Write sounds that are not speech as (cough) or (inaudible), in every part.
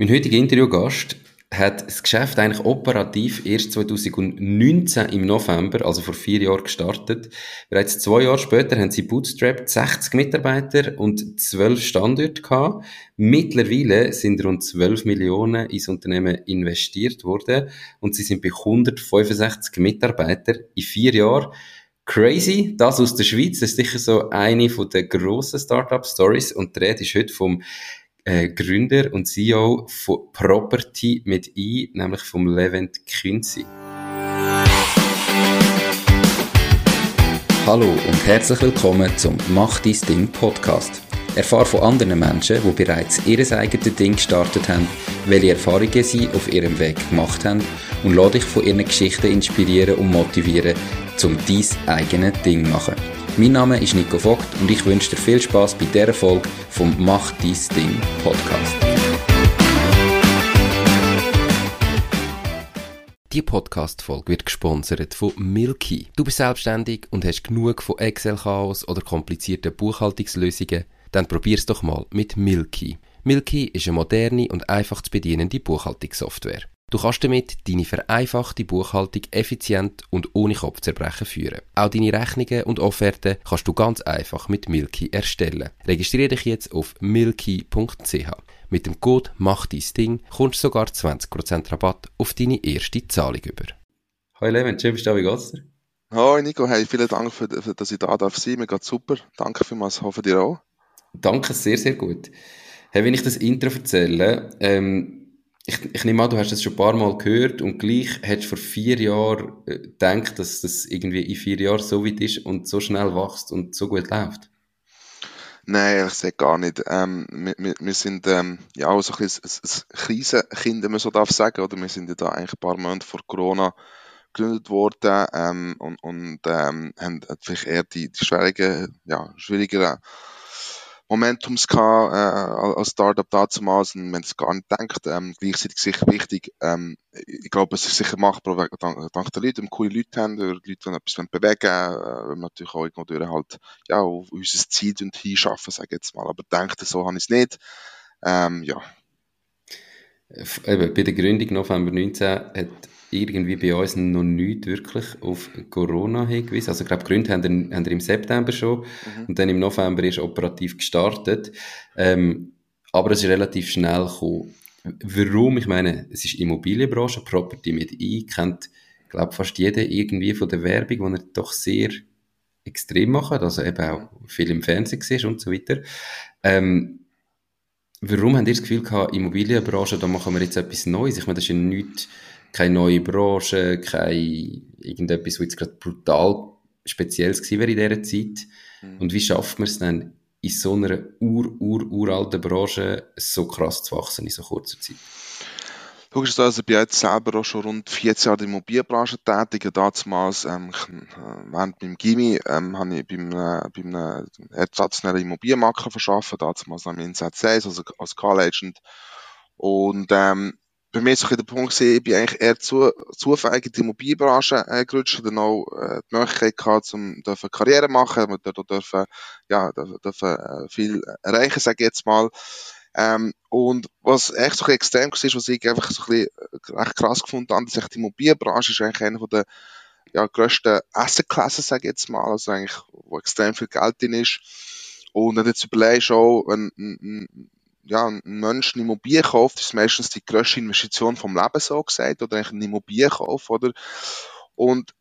Mein heutiger Interviewgast hat das Geschäft eigentlich operativ erst 2019 im November, also vor vier Jahren gestartet. Bereits zwei Jahre später haben sie bootstrapped 60 Mitarbeiter und 12 Standorte gehabt. Mittlerweile sind rund 12 Millionen ins Unternehmen investiert worden und sie sind bei 165 Mitarbeitern in vier Jahren. Crazy, das aus der Schweiz, das ist sicher so eine der grossen Startup-Stories und der Rede ist heute vom äh, Gründer und CEO von Property mit I, nämlich vom Levent Künzi. Hallo und herzlich willkommen zum Mach dein Ding Podcast. Erfahre von anderen Menschen, die bereits ihr eigenes Ding gestartet haben, welche Erfahrungen sie auf ihrem Weg gemacht haben und lade dich von ihren Geschichten inspirieren und motivieren, um dein eigenes Ding zu machen. Mein Name ist Nico Vogt und ich wünsche dir viel Spaß bei dieser Folge vom Mach dies Ding Podcast. Die Podcast-Folge wird gesponsert von Milky. Du bist selbstständig und hast genug von Excel-Chaos oder komplizierten Buchhaltungslösungen? Dann probier's doch mal mit Milky. Milky ist eine moderne und einfach zu bedienende Buchhaltungssoftware. Du kannst damit deine vereinfachte Buchhaltung effizient und ohne Kopfzerbrechen führen. Auch deine Rechnungen und Offerten kannst du ganz einfach mit Milky erstellen. Registriere dich jetzt auf milky.ch. Mit dem Code Mach dein Ding kommst du sogar 20% Rabatt auf deine erste Zahlung über. Hallo Levent, schön bist du da, wie geht's dir? Hallo Nico, hey, vielen Dank, für, für, dass ich da darf sein. Mir geht's super. Danke vielmals, hoffe dir auch. Danke, sehr, sehr gut. Hey, wenn ich das Intro erzähle, ähm, ich, ich nehme an, du hast das schon ein paar Mal gehört und gleich hättest du vor vier Jahren äh, gedacht, dass das irgendwie in vier Jahren so weit ist und so schnell wächst und so gut läuft. Nein, ich sehe gar nicht. Ähm, wir, wir, wir, sind ähm, ja auch so ein, bisschen ein, Krisenkind, wenn man so darf sagen, oder? Wir sind ja da eigentlich ein paar Monate vor Corona gegründet worden ähm, und, und ähm, haben vielleicht eher die, die schwierigen, ja, schwierigeren Momentums gehabt, äh, als Startup damals und man es gar nicht denkt. Ähm, gleichzeitig sicher wichtig, ähm, ich glaube, es ist sicher machbar dank, dank der Leute, wenn wir coole Leute haben, Leute, die etwas bewegen äh, wenn wir natürlich auch irgendwo durch halt, ja, auf unser Ziel hinschaffen, sage ich jetzt mal. Aber denkt, so habe ich es nicht. Ähm, ja. Eben, bei der Gründung November 19 hat irgendwie bei uns noch nicht wirklich auf Corona hingewiesen. Also ich glaube, Gründe haben wir, haben wir im September schon mhm. und dann im November ist operativ gestartet. Ähm, aber es ist relativ schnell gekommen. Warum? Ich meine, es ist Immobilienbranche, Property mit I, kennt, glaube fast jeder irgendwie von der Werbung, die er doch sehr extrem macht, also eben auch viel im Fernsehen gesehen und so weiter. Ähm, warum habt ihr das Gefühl gehabt, Immobilienbranche, da machen wir jetzt etwas Neues? Ich meine, das ist ja nichts keine neue Branche, kein irgendetwas, was jetzt gerade brutal Spezielles gewesen wäre in dieser Zeit. Mhm. Und wie schafft man es dann, in so einer ur, ur, uralten Branche so krass zu wachsen in so kurzer Zeit? Ist also ich bin jetzt selber auch schon rund 14 Jahre in der Immobilienbranche tätig. Damals, ähm, während meinem Gimmi, ähm, habe ich beim, äh, beim äh, ersatznellen Immobilienmakler verschafft, damals am Insat 6, also als Call Agent. Und, ähm, bei mir ist so der Punkt gewesen, ich bin eigentlich eher zu, zufällig in die Immobilienbranche äh, gerutscht, dann auch äh, die Möglichkeit gehabt, um dürfen Karriere machen, wir dürfen, ja, dürfen äh, viel erreichen, sage ich jetzt mal. Ähm, und was echt so ein extrem war, was ich einfach so ein bisschen äh, recht krass gefunden habe, ist die Immobilienbranche ist eigentlich eine der ja, grössten Asset-Klassen, sage ich jetzt mal, also eigentlich, wo extrem viel Geld drin ist. Und du jetzt überlegst, auch, wenn ein, ja, ein Mensch eine Immobilie kauft, ist meistens die grösste Investition vom Leben so gesagt, oder eigentlich eine Immobilie kauft, oder? Und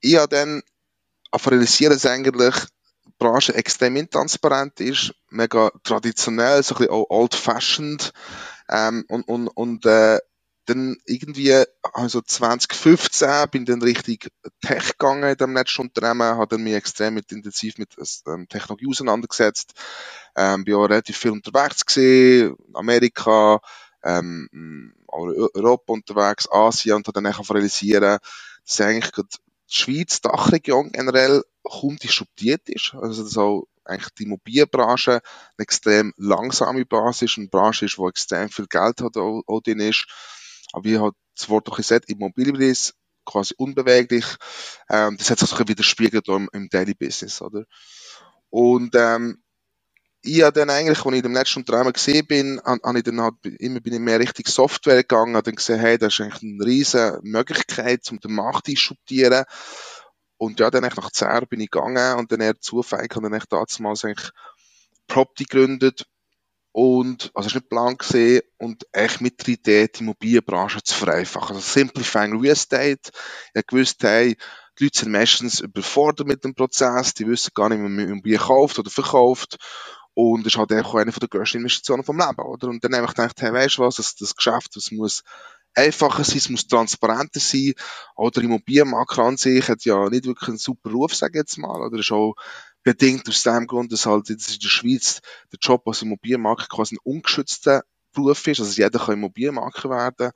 ich habe dann realisiert, dass eigentlich die Branche extrem intransparent ist, mega traditionell, so ein bisschen old-fashioned, ähm, und, und, und, äh, dann irgendwie, also 2015 bin dann richtig Tech gegangen in dem letzten Unternehmen, habe mich extrem mit, intensiv mit ähm, Technologie auseinandergesetzt, ähm, bin auch relativ viel unterwegs gewesen, Amerika, ähm, Europa unterwegs, Asien und habe dann einfach realisieren, dass eigentlich die Schweiz, die Dachregion generell kaum disruptiert ist, also dass auch eigentlich die Immobilienbranche eine extrem langsame Branche ist, eine Branche ist, wo extrem viel Geld hat, auch, auch drin ist, aber wie hat das Wort doch gesagt, Immobilienpreis quasi unbeweglich. Ähm, das hat sich so widerspiegelt im, im Daily Business, oder? Und ähm, ich habe dann eigentlich, als ich im letzten Unternehmen gesehen bin, habe ich dann halt immer bin ich mehr Richtung Software gegangen, habe dann gesehen, hey, das ist eigentlich eine riesige Möglichkeit, um den Markt zu. Und ja, dann nach 10 bin ich gegangen und dann eher zufällig habe dann damals eigentlich Property gegründet und, also es ist nicht Plan gesehen und echt mit der Idee, die Immobilienbranche zu vereinfachen. Also Simplifying Real Estate. Ich gewusst, hey, die Leute sind meistens überfordert mit dem Prozess, die wissen gar nicht, wie man Immobilien kauft oder verkauft. Und das ist halt auch eine der grössten Investitionen vom Leben, oder? Und dann habe ich gedacht, hey, weißt du was, das, das Geschäft, das muss einfacher sein, es muss transparenter sein. Oder Immobilienmakler an sich hat ja nicht wirklich einen super Ruf, sage ich jetzt mal. Oder ist auch bedingt aus dem Grund, dass halt jetzt in der Schweiz der Job als Immobilienmakler quasi ein ungeschützter Beruf ist. Also jeder kann Immobilienmakler werden.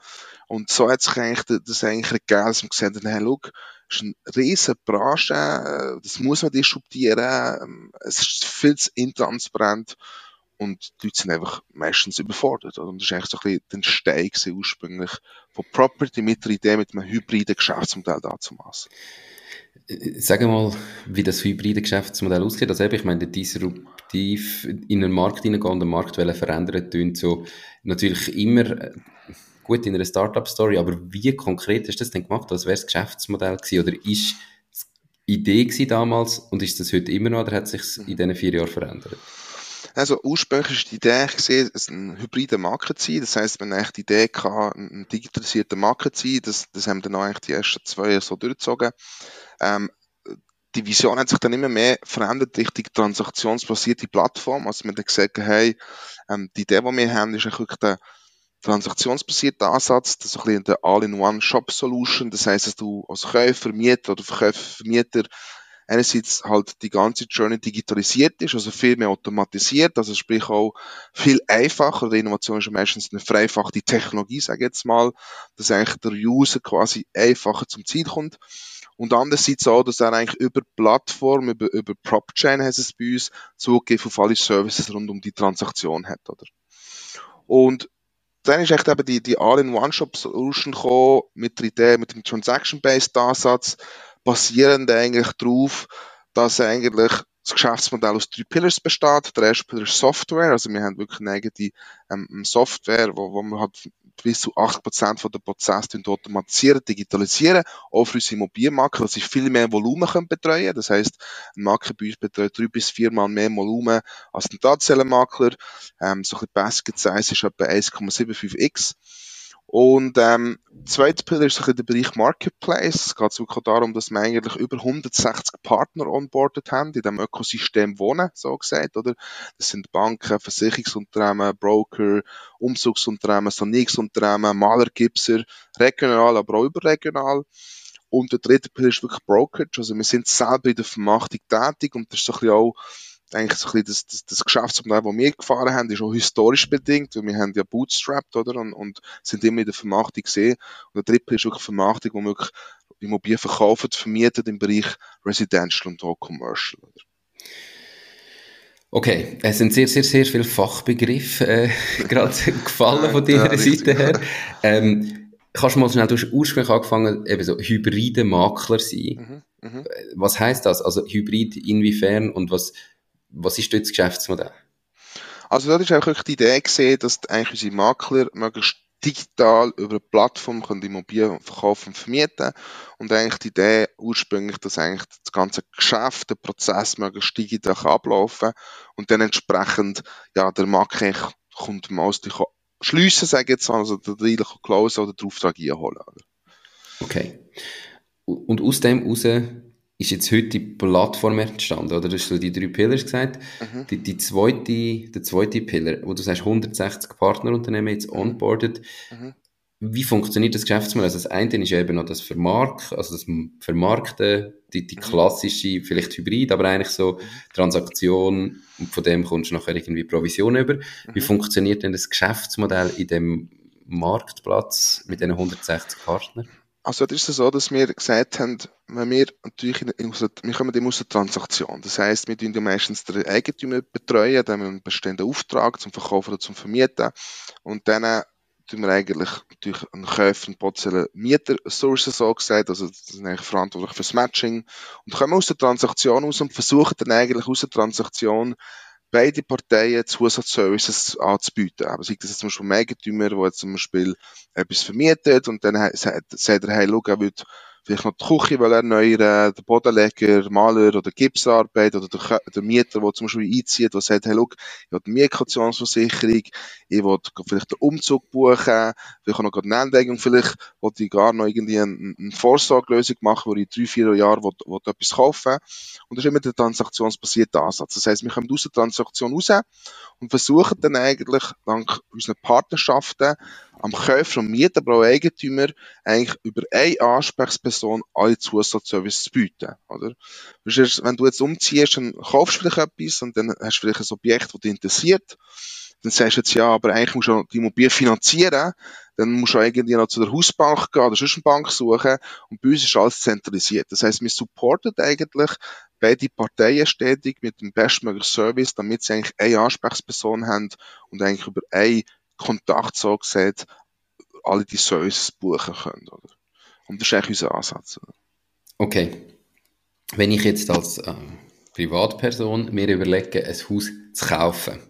Und so hat sich eigentlich das eigentlich ergeben, dass man gesagt hat, hey, look, ist eine riesige Branche, äh, das muss man disruptieren, ähm, es ist viel zu intransparent und die Leute sind einfach meistens überfordert. Und das ist eigentlich so ein bisschen der Stein ursprünglich von Property mit der Idee, mit einem hybriden Geschäftsmodell da zu machen. Sag mal, wie das hybride Geschäftsmodell aussieht. Also ich meine, disruptiv in einen Markt hineingehen und den Markt verändern, tun so natürlich immer äh, gut in einer Startup-Story, aber wie konkret hast du das denn gemacht? Was wäre das Geschäftsmodell gewesen? Oder ist es Idee gewesen damals und ist das heute immer noch oder hat sich in diesen vier Jahren verändert? Also ursprünglich ist die Idee gesehen, es ein hybrider Markt zu sein. Das heisst, wenn eigentlich die Idee hatte, ein digitalisierter Markt zu sein, das, das haben dann eigentlich die ersten zwei Jahre so durchgezogen. Ähm, die Vision hat sich dann immer mehr verändert Richtung transaktionsbasierte Plattform. Also wir haben gesagt, hey, ähm, die Idee, die wir haben, ist eigentlich der transaktionsbasierte Ansatz, das ist ein bisschen der All-in-One-Shop-Solution. Das heißt, dass du als Käufer, Mieter oder Verkäufer, Vermieter einerseits halt die ganze Journey digitalisiert ist, also viel mehr automatisiert, also sprich auch viel einfacher. Die Innovation ist meistens eine vereinfachte Technologie, sage ich jetzt mal, dass eigentlich der User quasi einfacher zum Ziel kommt. Und andererseits auch, dass er eigentlich über Plattform, über, über PropChain heißt es bei uns, Zugriff auf alle Services rund um die Transaktion hat, oder? Und dann ist echt eben die, die All-in-One-Shop-Solution gekommen, mit der Idee, mit dem Transaction-Based Ansatz, basierend eigentlich darauf, dass eigentlich das Geschäftsmodell aus drei Pillars besteht. Der erste Pillar ist Software, also wir haben wirklich eine eigene ähm, Software, wo, wo wir halt bis zu 80% von der Prozesse automatisieren, digitalisieren, auch für unsere Immobilienmakler, dass sie viel mehr Volumen können betreuen Das heisst, ein Makler bei uns betreut drei bis viermal mehr Volumen als ein Tatzellenmakler. Ähm, so ein bisschen Basket Size ist etwa 1,75x. Und ähm, zweite Pillar ist der Bereich Marketplace. Es geht wirklich darum, dass wir eigentlich über 160 Partner onboardet haben, in dem Ökosystem wohnen, so gesagt, oder? Das sind Banken, Versicherungsunternehmen, Broker, Umzugsunternehmen, Sanierungsunternehmen, Malergipser, regional, aber auch überregional. Und der dritte Pillar ist wirklich Brokerage. Also wir sind selber in der Vermachtung tätig und das ist so ein bisschen auch eigentlich so ein bisschen das, das, das Geschäftsmodell, das wir gefahren haben, ist auch historisch bedingt, weil wir haben ja bootstrapped, oder, und, und sind immer in der Vermachtung gesehen. Und der dritte ist wirklich Vermachtung, wo wir wirklich Immobilien verkaufen, vermieten im Bereich Residential und auch Commercial, oder. Okay, es sind sehr, sehr, sehr viele Fachbegriffe äh, (laughs) gerade gefallen von deiner ja, Seite her. Ähm, kannst du mal schnell, du hast ursprünglich angefangen, eben so hybride Makler sein. Mhm, mh. Was heißt das? Also Hybrid inwiefern und was, was ist dort das Geschäftsmodell? Also dort ist auch wirklich die Idee gesehen, dass eigentlich unsere Makler möglichst digital über eine Plattform können Immobilien verkaufen und vermieten und eigentlich die Idee ursprünglich, dass eigentlich das ganze Geschäft, der Prozess möglichst digital ablaufen und dann entsprechend ja der Makler kommt meistens schliessen, sage ich jetzt also der Deal close oder den Auftrag einholen. Okay. Und aus dem heraus ist jetzt heute die Plattform entstanden, oder? Du hast die drei Pillars gesagt. Mhm. Die, die zweite, der zweite Pillar, wo du sagst, 160 Partnerunternehmen jetzt mhm. onboarded. Mhm. Wie funktioniert das Geschäftsmodell? Also das eine ist ja eben noch das Vermarkten, also das Vermarkten, die, die mhm. klassische, vielleicht Hybrid, aber eigentlich so mhm. Transaktion und von dem kommst du nachher irgendwie Provision über. Wie mhm. funktioniert denn das Geschäftsmodell in dem Marktplatz mit diesen 160 Partnern? Also, das ist es so, dass wir gesagt haben, wenn wir natürlich, in, in, wir kommen aus der Transaktion. Das heisst, wir tun ja meistens den Eigentümer betreuen, dann haben wir einen bestehenden Auftrag zum Verkaufen oder zum Vermieten. Und dann tun wir eigentlich natürlich einen Käufer und potenziellen Mieter sourcen, so gesagt. Also, sind eigentlich verantwortlich fürs Matching. Und kommen aus der Transaktion aus und versuchen dann eigentlich aus der Transaktion beide Parteien Zusatzservices anzubieten. Aber sei das jetzt zum Beispiel ein Eigentümer, der zum Beispiel etwas vermietet und dann sagt, er, hey, schau, er will vielleicht noch die Küche will erneuern, der Bodenleger, Maler oder Gipsarbeit oder der, der Mieter, der zum Beispiel einzieht, der sagt, hey, look, ich will eine Mietkautionsversicherung, ich will vielleicht den Umzug buchen, vielleicht auch noch eine Anlegung, vielleicht will ich gar noch irgendwie eine, eine Vorsorgelösung machen, wo ich drei, vier Jahre will, will etwas kaufen Und das ist immer der transaktionsbasierte Ansatz. Das heisst, wir kommen aus der Transaktion raus und versuchen dann eigentlich dank unseren Partnerschaften am Käufer und Mieter, aber auch Eigentümer eigentlich über eine Ansprechperson alle Zusatzservices zu bieten, oder? Wenn du jetzt umziehst, dann kaufst du vielleicht etwas und dann hast du vielleicht ein Objekt, das dich interessiert. Dann sagst du jetzt, ja, aber eigentlich musst du die Immobilie finanzieren. Dann musst du irgendwie noch zu der Hausbank gehen oder sonst eine Bank suchen. Und bei uns ist alles zentralisiert. Das heißt, wir supporten eigentlich beide Parteien stetig mit dem bestmöglichen Service, damit sie eigentlich eine Ansprechperson haben und eigentlich über einen Kontakt so gesagt alle die Services buchen können. Oder? Und das ist eigentlich unser Ansatz. Oder? Okay. Wenn ich jetzt als ähm, Privatperson mir überlege, ein Haus zu kaufen,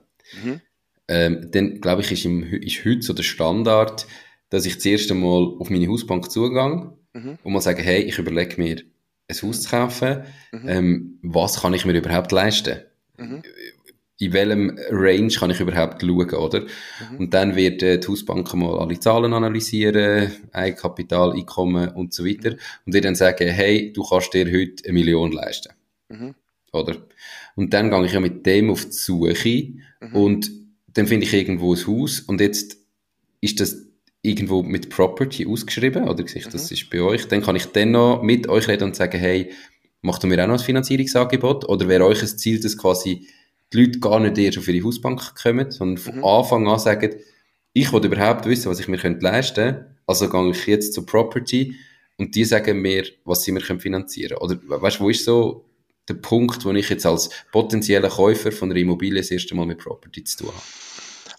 mhm. ähm, dann glaube ich, ist, im, ist heute so der Standard, dass ich zuerst einmal auf meine Hausbank zugehe mhm. und mal sage, hey, ich überlege mir, ein Haus zu kaufen. Mhm. Ähm, was kann ich mir überhaupt leisten? Mhm in welchem Range kann ich überhaupt schauen, oder? Mhm. Und dann wird äh, die Hausbank mal alle Zahlen analysieren, Eigenkapital, Einkommen und so weiter und wird dann sagen, hey, du kannst dir heute eine Million leisten. Mhm. Oder? Und dann gehe ich ja mit dem auf die Suche mhm. und dann finde ich irgendwo ein Haus und jetzt ist das irgendwo mit Property ausgeschrieben, oder ich, das mhm. ist bei euch, dann kann ich dann noch mit euch reden und sagen, hey, macht ihr mir auch noch ein Finanzierungsangebot? Oder wäre euch ein Ziel, dass quasi die Leute gar nicht erst auf ihre Hausbank kommen, sondern von mhm. Anfang an sagen, ich will überhaupt wissen, was ich mir leisten könnte, also gehe ich jetzt zur Property und die sagen mir, was sie mir finanzieren können. Oder weißt du, wo ist so der Punkt, wo ich jetzt als potenzieller Käufer von einer Immobilie das erste Mal mit Property zu tun habe?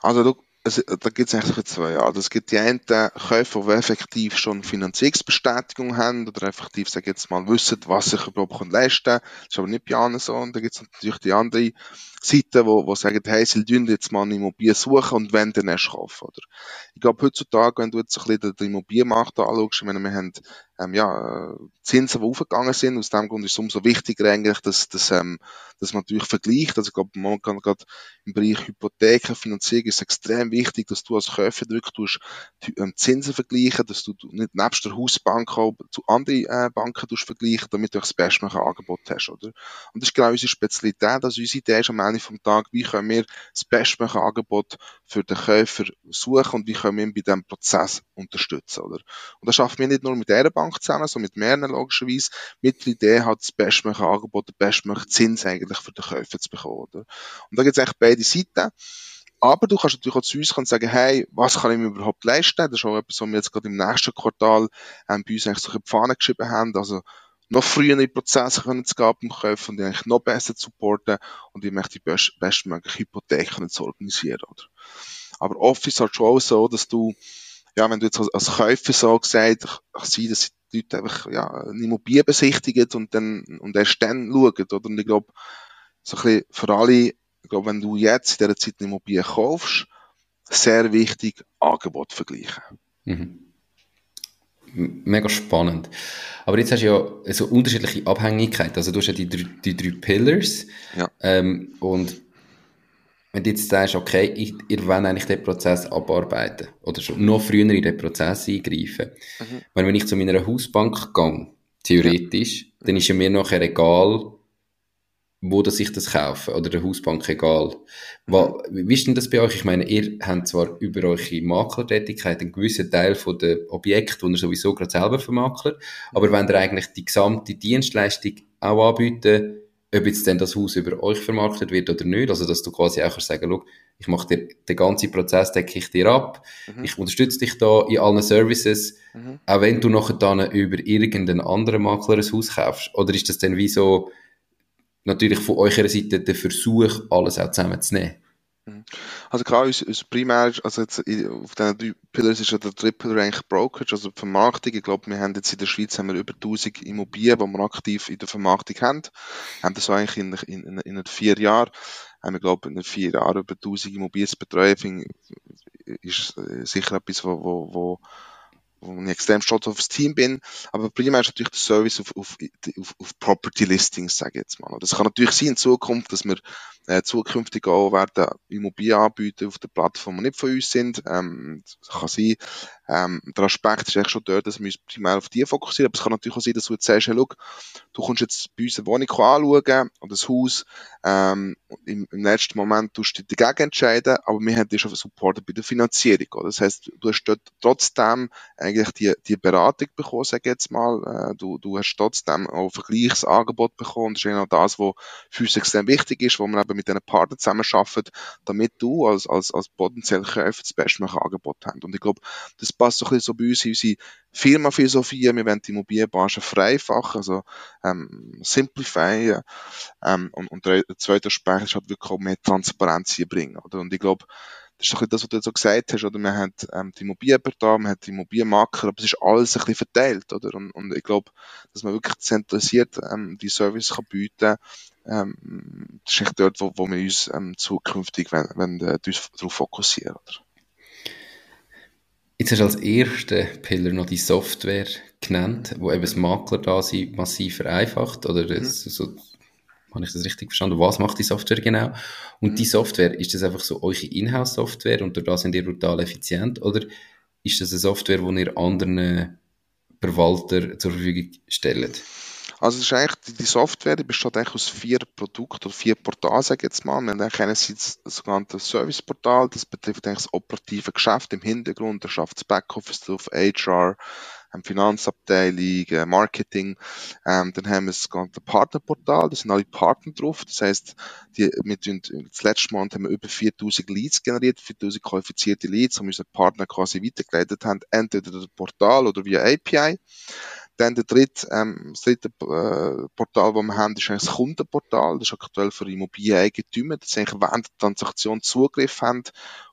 Also du, es, da gibt es eigentlich zwei Arten. Es gibt die einen Käufer, die effektiv schon Finanzierungsbestätigung haben oder effektiv, sag jetzt mal, wissen, was sich überhaupt leisten können. Das ist aber nicht bei allen so. Und dann gibt es natürlich die andere Seiten, wo, wo sagen, hey, sie dürfen jetzt mal eine Immobilie suchen und wenn, dann erst kaufen, oder? Ich glaube, heutzutage, wenn du jetzt ein bisschen den Immobilienmarkt anschaust, ich meine, wir haben, ähm, ja, Zinsen, die aufgegangen sind, aus dem Grund ist es umso wichtiger eigentlich, dass, dass, ähm, dass man natürlich vergleicht, also ich glaube, kann gerade im Bereich Hypotheken, Finanzierung ist es extrem wichtig, dass du als Käufer wirklich tust, ähm, Zinsen vergleichen, dass du nicht nebst der Hausbank auch zu anderen äh, Banken tust vergleichen, damit du das bestmögliche Angebot hast, oder? Und das ist genau unsere Spezialität, also unsere Idee ist am Ende vom Tag, wie können wir das bestmögliche Angebot für den Käufer suchen und wie können wir ihn bei diesem Prozess unterstützen, oder? Und das schaffen wir nicht nur mit dieser Bank zusammen, sondern mit mehreren logischerweise. Mit der Idee hat das bestmögliche Angebot, den bestmöglichen Zins eigentlich für den Käufer zu bekommen, oder? Und da gibt es eigentlich beide Seiten. Aber du kannst natürlich auch zu uns und sagen, hey, was kann ich mir überhaupt leisten? Das ist auch etwas, was wir jetzt gerade im nächsten Quartal ähm, bei uns eigentlich so eine Pfanne geschrieben haben. Also, noch früher in die Prozesse können zu geben kaufen und die eigentlich noch besser zu supporten und ich möchte die best, bestmögliche Hypothek zu organisieren, oder? Aber oft ist es halt schon auch so, dass du, ja, wenn du jetzt als Käufer so gesagt, ich sehe, dass die Leute einfach, ja, eine Immobilie besichtigen und dann, und erst dann schauen, oder? Und ich glaube, so ein bisschen für alle, ich glaube, wenn du jetzt in dieser Zeit eine Immobilie kaufst, sehr wichtig, Angebot vergleichen. Mhm mega spannend. Aber jetzt hast du ja so unterschiedliche Abhängigkeiten. Also du hast ja die, die drei Pillars. Ja. Ähm, und wenn du jetzt sagst, okay, ich, ihr wollt eigentlich den Prozess abarbeiten oder schon noch früher in den Prozess eingreifen. Mhm. Weil wenn ich zu meiner Hausbank gehe, theoretisch, ja. dann ist ja mir nachher egal, wo dass ich das kaufe oder der Hausbank egal. Wie ist denn das bei euch? Ich meine, ihr habt zwar über eure Maklertätigkeit einen gewissen Teil von der Objekte, die ihr sowieso gerade selber vermaklert, aber wenn ihr eigentlich die gesamte Dienstleistung auch anbieten, ob jetzt denn das Haus über euch vermarktet wird oder nicht, also dass du quasi auch kannst sagen, schau, ich mache dir den ganzen Prozess, decke ich dir ab, mhm. ich unterstütze dich da in allen Services, mhm. auch wenn du nachher dann über irgendeinen anderen Makler ein Haus kaufst, oder ist das dann wie so, natürlich von eurer Seite der Versuch, alles auch zusammenzunehmen. Mhm. Also klar, unser, unser primär, also jetzt auf diesen drei Pillars ist ja der Triple eigentlich Brokerage, also die Vermarktung. Ich glaube, wir haben jetzt in der Schweiz haben wir über 1000 Immobilien, die wir aktiv in der Vermarktung haben. Wir haben das eigentlich in, in, in, in vier Jahren Ähm, ich glaube, in vier Jahren über 1000 Immobilien zu betreuen, ist äh, sicher etwas, wo, wo, wo ich extrem stolz auf das Team bin. Aber primär ist natürlich der Service auf, auf, auf, auf Property Listings, sage ich jetzt mal. Das kann natürlich sein in Zukunft, dass wir äh, zukünftig auch werden Immobilien anbieten auf der Plattform, die nicht von uns sind. Ähm, das kann sein. Ähm, der Aspekt ist eigentlich schon dort, dass wir uns primär auf die fokussieren. Aber es kann natürlich auch sein, dass du jetzt sagst, hey, schau, du kommst jetzt bei uns eine Wohnung anschauen oder ein Haus. Ähm, im, im letzten Moment tust du dich dagegen entscheiden, aber wir haben dich schon supportet bei der Finanzierung. Oder? Das heißt, du hast dort trotzdem eigentlich die, die Beratung bekommen, sage ich jetzt mal. Äh, du, du hast trotzdem auch Vergleichsangebot bekommen. Das ist genau das, was für uns extrem wichtig ist, wo wir eben mit diesen Partnern zusammenarbeiten, damit du als, als, als potenzieller Käufer das bestmögliche Angebot hast. Und ich glaube, das passt so ein bisschen so bei uns in unsere Firma-Philosophie. Wir wollen die Immobilienbranche vereinfachen, also ähm, simplify. Ähm, und, und der zweite Aspekt ist halt wirklich auch mehr Transparenz hier bringen. Oder? Und ich glaube, das ist doch das, was du jetzt so gesagt hast, oder? Man hat ähm, die Immobilienportal, man hat die Immobilienmakler, aber es ist alles ein bisschen verteilt, oder? Und, und ich glaube, dass man wirklich zentralisiert ähm, die Service kann bieten ähm, das ist echt dort, wo, wo wir uns ähm, zukünftig wenn, wenn, äh, darauf fokussieren, oder? Jetzt hast du als ersten Pillar noch die Software genannt, wo eben das Makler da sie massiv vereinfacht, oder das, mhm. so habe ich das richtig verstanden? Was macht die Software genau? Und mhm. die Software, ist das einfach so eure Inhouse-Software und das sind ihr total effizient? Oder ist das eine Software, die ihr anderen Verwalter zur Verfügung stellt? Also es ist eigentlich, die Software die besteht eigentlich aus vier Produkten oder vier Portalen, sage ich jetzt mal. Wir haben eigentlich einerseits das sogenannte Service-Portal, das betrifft eigentlich das operative Geschäft im Hintergrund, da schafft das Backoffice drauf, HR, ähm, Finanzabteilung, äh, Marketing. Ähm, dann haben wir das ganze Partnerportal, da sind alle Partner drauf. Das heißt, die, das letzte Monat haben wir über 4000 Leads generiert, 4000 qualifizierte Leads, die unsere Partner quasi weitergeleitet haben, entweder das Portal oder via API. Dann der dritte, ähm, das dritte äh, Portal, das wir haben, ist eigentlich das Kundenportal. Das ist aktuell für Immobilieneigentümer, dass sie eigentlich während der Transaktion Zugriff haben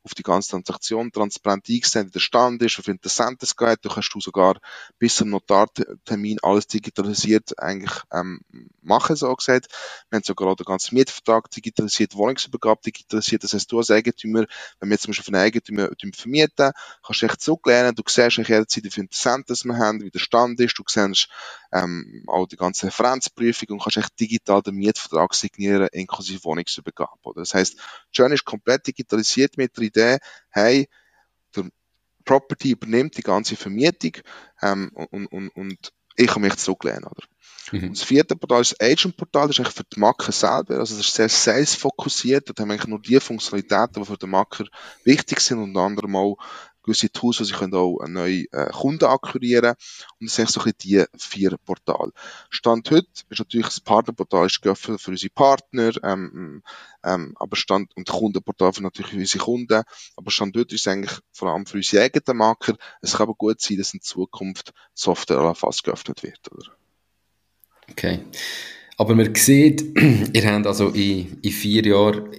auf die ganze Transaktion transparent eingesehen, wie der Stand ist, wie viele Interessenten es geht. Da kannst du sogar bis zum Notartermin alles digitalisiert eigentlich ähm, machen, so gesagt. Wir haben sogar auch den ganzen Mietvertrag digitalisiert, Wohnungsübergabe digitalisiert. Das heißt, du als Eigentümer, wenn wir jetzt zum Beispiel von einem Eigentümer vermieten, kannst du echt zurücklernen. Du siehst jederzeit, wie viele Interessenten wir haben, wie der Stand ist. Du siehst ähm, auch die ganze Referenzprüfung und kannst echt digital den Mietvertrag signieren, inklusive Wohnungsübergabe. Oder? Das heißt, Journey ist komplett digitalisiert mit der Idee, hey, der Property übernimmt die ganze Vermietung ähm, und, und, und ich kann mich zurücklehnen. Oder? Mhm. Und das vierte Portal ist das Agent-Portal, das ist eigentlich für die Marke selber, also das ist sehr sales-fokussiert, da haben wir eigentlich nur die Funktionalitäten, die für den Marker wichtig sind, unter anderem auch gewisse Tools, wo sie auch neue äh, Kunden akquirieren und das sind so ein die vier Portale. Stand heute ist natürlich das Partnerportal ist geöffnet für unsere Partner, ähm, ähm, aber Stand und Kundenportal für natürlich unsere Kunden, aber Stand heute ist eigentlich vor allem für unsere eigenen Marker. Es kann aber gut sein, dass in Zukunft Software fast geöffnet wird, oder? Okay. Aber man sieht, (clears throat) ihr habt also in, in vier Jahren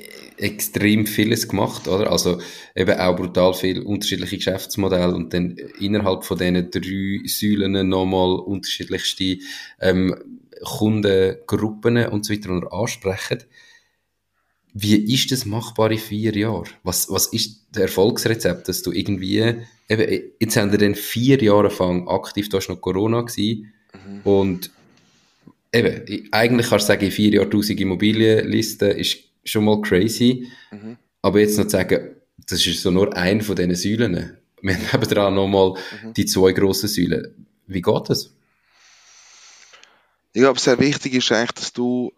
extrem vieles gemacht, oder? Also eben auch brutal viel unterschiedliche Geschäftsmodelle und dann innerhalb von diesen drei Säulen nochmal unterschiedlichste ähm, Kundengruppen und so weiter ansprechen. Wie ist das machbar in vier Jahren? Was, was ist das Erfolgsrezept, dass du irgendwie, eben, jetzt haben wir dann vier Jahre lang aktiv, da war noch Corona gewesen, mhm. und eben, eigentlich kannst du sagen, in vier Jahren 1000 Immobilienlisten ist schon mal crazy. Mhm. Aber jetzt noch zu sagen, das ist so nur ein von diesen Säulen. Wir (laughs) haben dran nochmal mhm. die zwei grossen Säulen. Wie geht das? Ich glaube, sehr wichtig ist eigentlich, dass du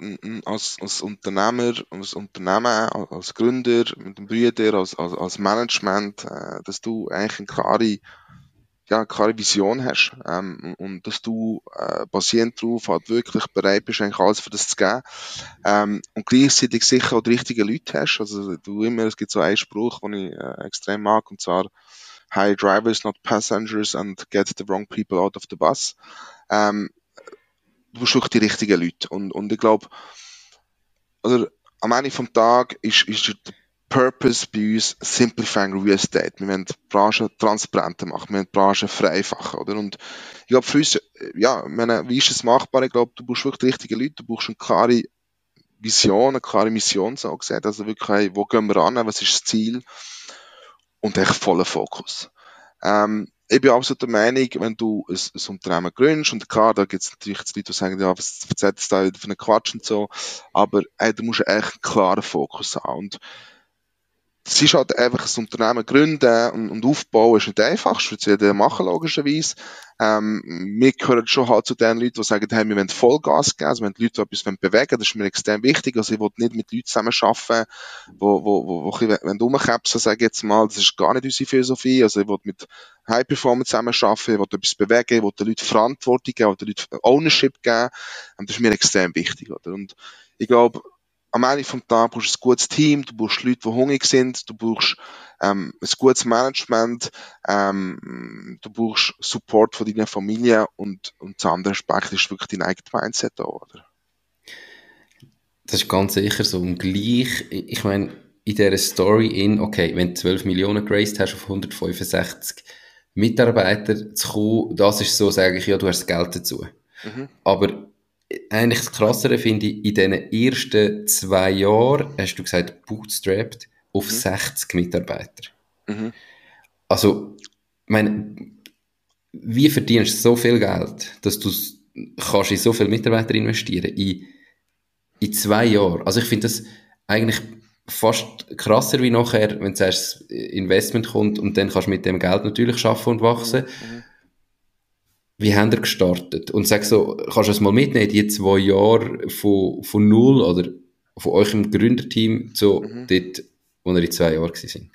als, als Unternehmer, als Unternehmen, als Gründer, mit dem Brüder, als, als, als Management, äh, dass du eigentlich eine klare ja, keine Vision hast ähm, und dass du äh, basierend darauf halt wirklich bereit bist, eigentlich alles für das zu geben ähm, und gleichzeitig sicher auch die richtigen Leute hast. Also du immer, es gibt so einen Spruch, den ich äh, extrem mag und zwar Hire drivers, not passengers and get the wrong people out of the bus. Ähm, du brauchst wirklich die richtigen Leute und, und ich glaube, also am Ende vom Tag ist, ist Purpose bei uns Simplifying Real Estate. Wir wollen die Branche transparenter machen, wir wollen die Branche vereinfachen, oder? Und ich glaube, für uns, ja, meine, wie ist es machbar? Ich glaube, du brauchst wirklich die richtigen Leute, du brauchst eine klare Vision, eine klare Mission so gesagt. Also wirklich, hey, wo gehen wir an, was ist das Ziel? Und echt voller Fokus. Ähm, ich bin absolut der Meinung, wenn du ein, ein Unternehmen gründest, und klar, da gibt es natürlich Leute, die sagen, ja, was erzählt es da für einen Quatsch und so, aber ey, du musst echt einen klaren Fokus haben. Und es ist halt einfach ein Unternehmen gründen und, und aufbauen ist nicht einfach, das wird jeder machen, logischerweise. Ähm, wir gehören schon halt zu den Leuten, die sagen, hey, wir wollen Vollgas geben, also wir wollen Leute etwas bewegen, das ist mir extrem wichtig, also ich will nicht mit Leuten zusammen arbeiten, wo, wo, wo, wo ich, rumkämpfst, sage ich jetzt mal, das ist gar nicht unsere Philosophie, also ich will mit High Performance zusammen arbeiten, ich will etwas bewegen, ich will den Leuten Verantwortung geben, ich will den Leuten Ownership geben, und das ist mir extrem wichtig, oder? Und ich glaube, am Ende vom Tag brauchst du ein gutes Team, du brauchst Leute, die hungrig sind, du brauchst ähm, ein gutes Management, ähm, du brauchst Support von deiner Familie und, und das andere Aspekt ist wirklich dein eigenes Mindset da, oder? Das ist ganz sicher so. Und gleich, ich meine, in dieser Story in, okay, wenn du 12 Millionen geraced hast auf 165 Mitarbeiter zu kommen, das ist so, sage ich, ja, du hast das Geld dazu. Mhm. Aber eigentlich das Krassere finde ich, in diesen ersten zwei Jahren, hast du gesagt, bootstrapped auf mhm. 60 Mitarbeiter. Mhm. Also, ich meine, wie verdienst du so viel Geld, dass du kannst in so viele Mitarbeiter investieren in, in zwei Jahren? Also ich finde das eigentlich fast krasser wie nachher, wenn zuerst das Investment kommt und dann kannst du mit dem Geld natürlich schaffen und wachsen. Mhm wie habt ihr gestartet? Und sag so, kannst du es mal mitnehmen, die zwei Jahre von, von null oder von eurem Gründerteam zu mhm. dort, wo ihr in zwei Jahren sind?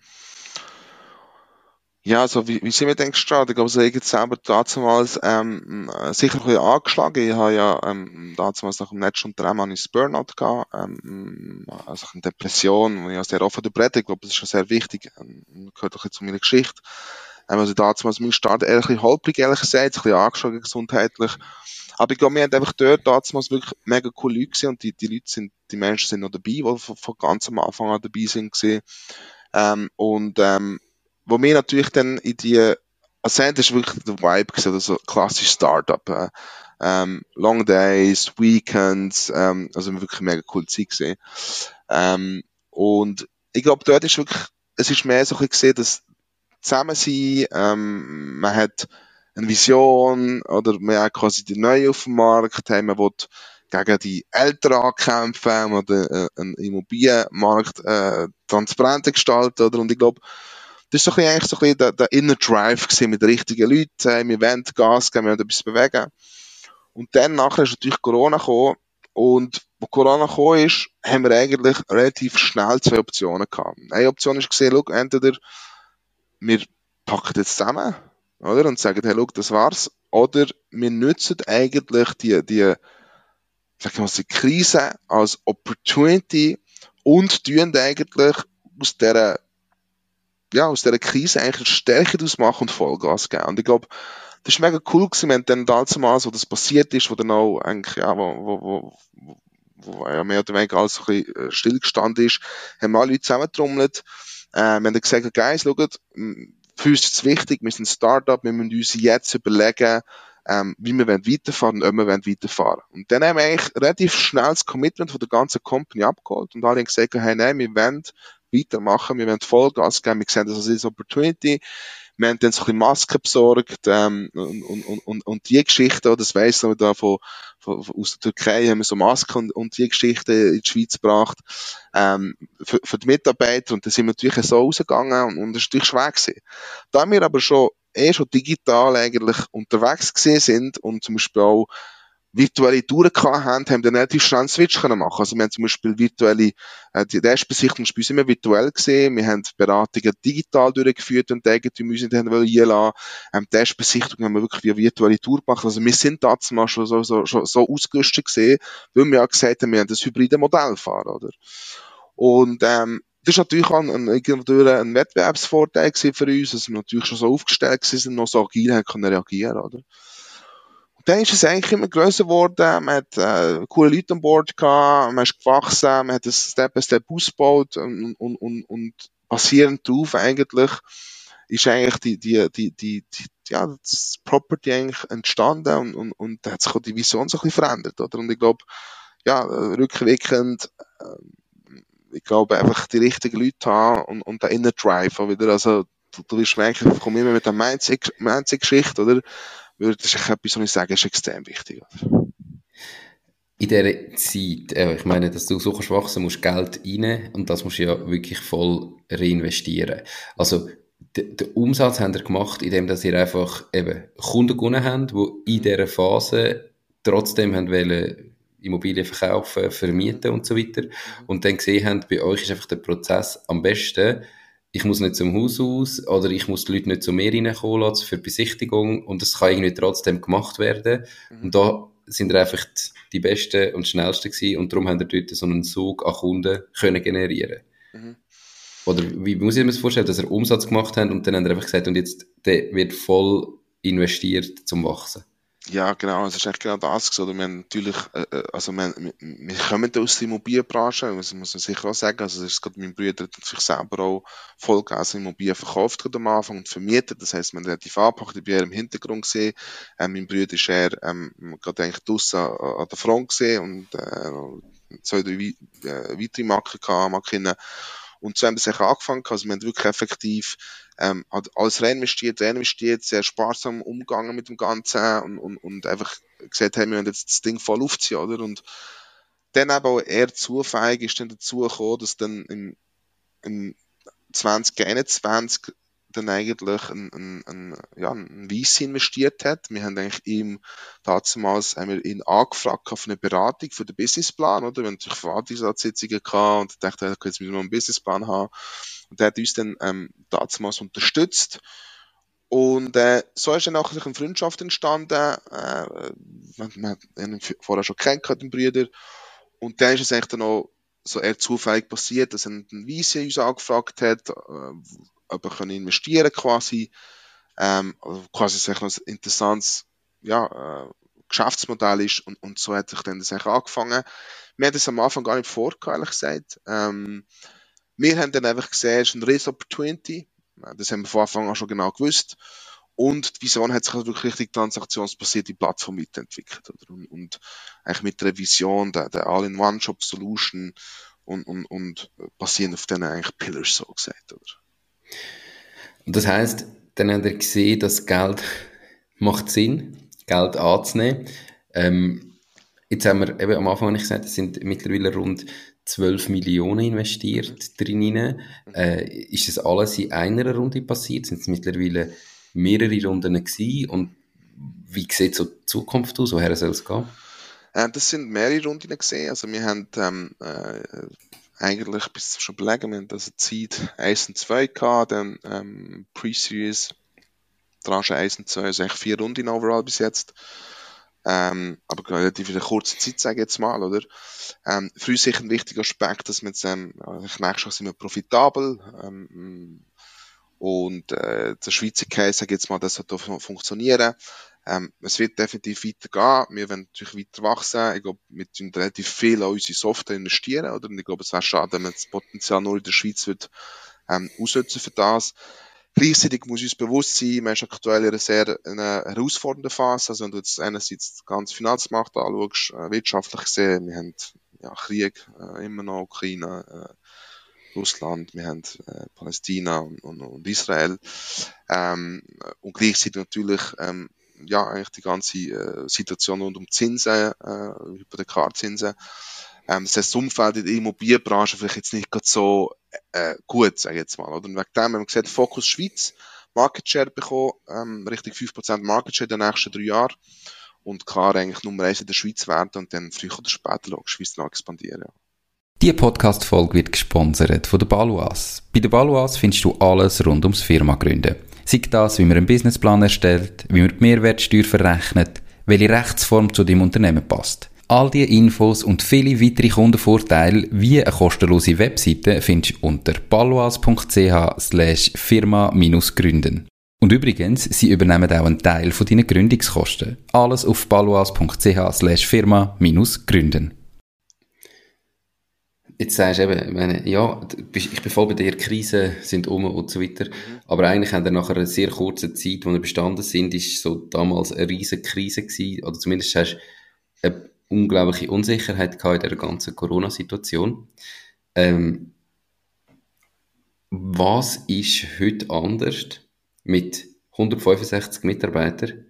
Ja, also wie, wie sind wir denn gestartet? Ich glaube, also ich habe selber damals ähm, sicher ein bisschen angeschlagen. Ich habe ja ähm, damals nach dem letzten Unternehmen ein Burnout gehabt, ähm, also eine Depression, wo ich auch sehr offen darüber rede. Ich glaube, das ist schon sehr wichtig, ähm, gehört auch zu meiner Geschichte. Ähm, also damals mein Start ein bisschen holprig, ehrlich gesagt, ein bisschen angeschlagen gesundheitlich. Aber ich glaube, wir haben einfach dort damals wirklich mega coole Leute gesehen und die, die Leute sind, die Menschen sind noch dabei, die von, von ganz am Anfang an dabei sind. Ähm, und, ähm, wo wir natürlich dann in die, Ascent ist wirklich der Vibe gesehen, also klassisch Startup, äh, ähm, Long Days, Weekends, ähm, also wirklich mega cool Zeit gesehen. Ähm, und ich glaube, dort ist wirklich, es ist mehr so ein bisschen gesehen, dass zusammen sein, ähm, man hat eine Vision oder man hat quasi die neue auf dem Markt, hey, man will gegen die Eltern ankämpfen oder äh, einen Immobilienmarkt äh, transparenter gestalten oder und ich glaube das ist so eigentlich so ein bisschen der, der Inner Drive gewesen mit den richtigen Leuten, hey, wir wollen Gas geben, wir wollen etwas bewegen und dann nachher ist natürlich Corona gekommen und wo Corona gekommen ist, haben wir eigentlich relativ schnell zwei Optionen gehabt. Eine Option ist gesehen, entweder wir packen jetzt zusammen, oder? Und sagen, hey, look, das war's. Oder wir nutzen eigentlich die, die, sag ich mal, die Krise als Opportunity und tun eigentlich aus dieser, ja, aus dieser Krise eigentlich Stärke daraus machen und Vollgas geben. Und ich glaube, das ist mega cool gewesen, wenn dann damals, wo das passiert ist, wo dann auch eigentlich, ja, wo, wo, wo, wo ja mehr oder weniger alles so ein bisschen äh, stillgestanden ist, haben alle Leute zusammengetrommelt, äh, wir haben gesagt, Guys, schaut, für uns ist es wichtig, wir sind ein Startup, wir müssen uns jetzt überlegen, ähm, wie wir weiterfahren und ob wir weiterfahren. Und dann haben wir eigentlich relativ schnell das Commitment von der ganzen Company abgeholt und alle haben gesagt, hey, nein, wir wollen weitermachen, wir wollen Vollgas geben, wir sehen das als Opportunity, wir haben dann so ein bisschen Masken besorgt ähm, und, und, und, und die Geschichte, das weiss man da von, von, von, aus der Türkei, haben wir so Masken und, und die Geschichte in die Schweiz gebracht ähm, für, für die Mitarbeiter und da sind wir natürlich so rausgegangen und, und das ist natürlich schwer gewesen. Da wir aber schon eh schon digital eigentlich unterwegs gewesen sind und zum Beispiel auch virtuelle Touren gehabt haben, haben dann relativ schnell einen Switch können machen. Also wir haben zum Beispiel virtuelle, äh, die Erstbesichtigung ist bei uns immer virtuell gesehen. Wir haben Beratungen digital durchgeführt und die Eigentümer müssen dann einladen. Ähm, die Erstbesichtigung haben wir wirklich via virtuelle Tour gemacht. Also wir sind damals mal schon so, so, schon so ausgerüstet gesehen, weil wir ja gesagt haben, wir haben das hybride Modell fahren, oder? Und, ähm, das ist natürlich auch ein, ein, ein Wettbewerbsvorteil für uns, dass wir natürlich schon so aufgestellt sind, noch so agil haben können reagieren, oder? Dann ist es eigentlich immer größer geworden. Man hat äh, coole Leute an Bord gehabt, man ist gewachsen, man hat es Step by Step ausgebaut und, und, und, und basierend darauf eigentlich ist eigentlich die, die, die, die, die ja, das Property eigentlich entstanden und, und, und da hat sich auch die Vision so ein bisschen verändert, oder? Und ich glaube, ja, rückwirkend, äh, ich glaube, einfach die richtigen Leute haben und, und den Inner Drive auch wieder, also, du, du wirst merken, ich komme immer mit der Mindset-Geschichte, oder? Das ist etwas, was ich sage, ist extrem wichtig. In dieser Zeit, äh, ich meine, dass du so kannst wachsen, musst Geld rein und das musst du ja wirklich voll reinvestieren. Also, den Umsatz habt ihr gemacht, indem dass ihr einfach eben Kunden gewonnen habt, die in dieser Phase trotzdem haben wollen, Immobilien verkaufen, vermieten und so weiter. Und dann gesehen haben, bei euch ist einfach der Prozess am besten, ich muss nicht zum Haus aus oder ich muss die Leute nicht zu mir reinkommen lassen für Besichtigung und es kann irgendwie trotzdem gemacht werden. Mhm. Und da sind wir einfach die Besten und Schnellsten gewesen und darum haben wir dort so einen Zug an Kunden können generieren. Mhm. Oder wie muss ich mir das vorstellen, dass er Umsatz gemacht hat und dann haben wir einfach gesagt, und jetzt der wird voll investiert zum Wachsen? Ja, genau, es ist echt genau das. Wir haben natürlich, äh, äh, also wir, wir, kommen aus der Immobilienbranche, das muss man sicher auch sagen. Also, das ist gerade mein Bruder hat sich selber auch Vollgas Immobilien verkauft am Anfang und vermietet. Das heisst, man hat die Fahrpacht bei im Hintergrund gesehen. Ähm, mein Bruder ist eher, ähm, gerade eigentlich draussen an, an der Front gesehen und, äh, zwei, drei äh, weitere Marken gehabt, Marken. Und so haben wir sich angefangen, also wir haben wirklich effektiv ähm, hat alles reinvestiert, reinvestiert, sehr sparsam umgegangen mit dem Ganzen und, und, und einfach gesagt, hey, wir wollen jetzt das Ding voll aufziehen, oder? Und dann aber auch eher zufällig ist dann dazu gekommen, dass dann im, im 2021 dann eigentlich ein, ein, ein, ja, ein Weiss investiert hat. Wir haben eigentlich ihm damals wir ihn angefragt auf eine Beratung für den Businessplan, oder? Wir haben natürlich Verwaltungsratssitzungen gehabt und dachte, okay, jetzt müssen wir einen Businessplan haben. Und der hat uns dann ähm, damals unterstützt. Und äh, so ist dann auch eine Freundschaft entstanden. Äh, man, man ihn vorher schon kennt, den Brüder. Und dann ist es eigentlich dann auch so eher zufällig passiert, dass ein Weise uns angefragt hat, äh, er können investieren quasi. Ähm, quasi sich ein interessantes ja, äh, Geschäftsmodell ist und, und so hat sich dann das angefangen. Wir haben das am Anfang gar nicht vor, ehrlich gesagt. Ähm, wir haben dann einfach gesehen, es ist ein Race Opportunity. Das haben wir von Anfang an schon genau gewusst. Und die Vision hat sich halt wirklich richtig transaktionsbasierte Plattform mitentwickelt. Oder? Und, und eigentlich mit der Vision, der, der All-in-One-Shop-Solution und, und, und basierend auf diesen eigentlich Pillars so gesagt. Oder? Und das heißt, dann haben wir gesehen, dass Geld (laughs) macht Sinn, Geld anzunehmen. Ähm, jetzt haben wir eben am Anfang habe ich gesagt, es sind mittlerweile rund 12 Millionen investiert drin. Äh, ist das alles in einer Runde passiert? Sind es mittlerweile mehrere Runden gewesen? Und wie sieht so die Zukunft aus? Woher soll es gehen? Äh, das sind mehrere Runden gesehen. Also wir haben ähm, äh, eigentlich bis schon belegen, wir haben also Zeit 1 und 2 gehabt, dann ähm, Pre-Series, Tranche 1 und 2, also eigentlich vier Runden overall bis jetzt. Ähm, aber relativ in einer kurzen Zeit, sage ich jetzt mal, oder? Ähm, für uns sicher ein wichtiger Aspekt, dass wir jetzt, ähm, nächstes Jahr sind wir profitabel, ähm, und, äh, der Schweizer Case, sage ich jetzt mal, das hat funktionieren. Ähm, es wird definitiv weitergehen. Wir werden natürlich weiter wachsen. Ich glaube, wir müssen relativ viel an unsere Software investieren, oder? Und ich glaube, es wäre schade, wenn man das Potenzial nur in der Schweiz wird, ähm, ausnutzen für das. Gleichzeitig muss uns bewusst sein, man ist aktuell in einer sehr einer herausfordernden Phase. Also wenn du jetzt einerseits den ganzen Finanzmarkt anschaust, äh, wirtschaftlich gesehen, wir haben ja, Krieg äh, immer noch, Ukraine, äh, Russland, wir haben äh, Palästina und, und, und Israel. Ähm, und gleichzeitig natürlich ähm, ja, eigentlich die ganze äh, Situation rund um Zinsen, äh, Hypothekarzinsen. Ähm, das heißt, das Umfeld in der Immobilienbranche vielleicht jetzt nicht gerade so äh, gut, sage ich jetzt mal. Oder? Und wegen dem haben wir gesagt, Fokus Schweiz, Market Share bekommen, ähm, richtig 5% Market Share in den nächsten drei Jahren und klar eigentlich Nummer 1 in der Schweiz werden und dann früher oder später logisch Schweiz noch expandieren. Ja. Diese Podcast-Folge wird gesponsert von der Baluas. Bei der Baluas findest du alles rund ums Firma gründen. Sei das, wie man einen Businessplan erstellt, wie man die Mehrwertsteuer verrechnet, welche Rechtsform zu dem Unternehmen passt. All diese Infos und viele weitere Kundenvorteile wie eine kostenlose Webseite findest du unter paloas.ch slash firma-gründen. Und übrigens, sie übernehmen auch einen Teil von deinen Gründungskosten. Alles auf paloas.ch slash firma-gründen jetzt sagst du eben, meine, ja, ich bin voll bei dir, Krisen sind um und so weiter. Mhm. Aber eigentlich haben wir nach einer sehr kurzen Zeit, wo wir bestanden sind, ist so damals eine riesige Krise gewesen, oder zumindest hast du eine unglaubliche Unsicherheit gehabt in der ganzen Corona-Situation. Ähm, was ist heute anders mit 165 Mitarbeitern?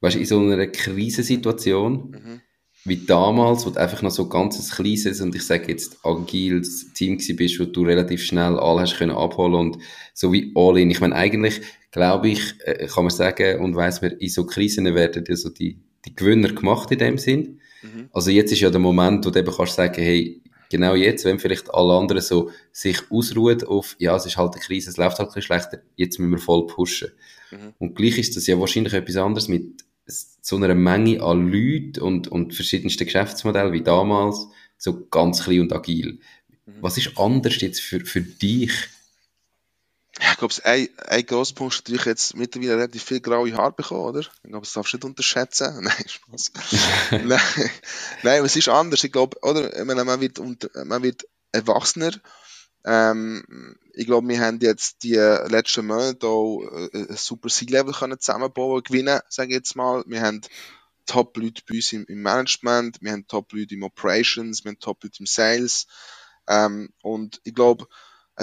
Weißt du, in so einer Krisensituation, mhm. Wie damals, wo du einfach noch so ein ganzes kleines und ich sage jetzt agiles Team bist, wo du relativ schnell alle hast können abholen und so wie alle. Ich meine, eigentlich glaube ich, äh, kann man sagen und weiß man, in so Krisen werden ja so die, die Gewinner gemacht in dem Sinn. Mhm. Also jetzt ist ja der Moment, wo du eben kannst sagen, hey, genau jetzt, wenn vielleicht alle anderen so sich ausruhen auf, ja, es ist halt eine Krise, es läuft halt ein bisschen schlechter, jetzt müssen wir voll pushen. Mhm. Und gleich ist das ja wahrscheinlich etwas anderes mit so einer Menge an Leuten und, und verschiedensten Geschäftsmodellen wie damals, so ganz klein und agil. Mhm. Was ist anders jetzt für, für dich? Ja, ich glaube, ein, ein grosser Punkt ist natürlich jetzt mittlerweile relativ viel graue Haare bekommen, oder? Ich glaube, das darfst du nicht unterschätzen. (laughs) Nein, Spaß. (laughs) Nein, nein, es ist anders. Ich glaube, oder? Ich meine, man wird, man wird erwachsener. Ähm, ich glaube, wir haben jetzt die letzten Monate auch äh, ein super C-Level zusammenbauen, gewinnen, sage ich jetzt mal. Wir haben Top-Leute bei uns im, im, Management, wir haben Top-Leute im Operations, wir haben Top-Leute im Sales. Ähm, und ich glaube,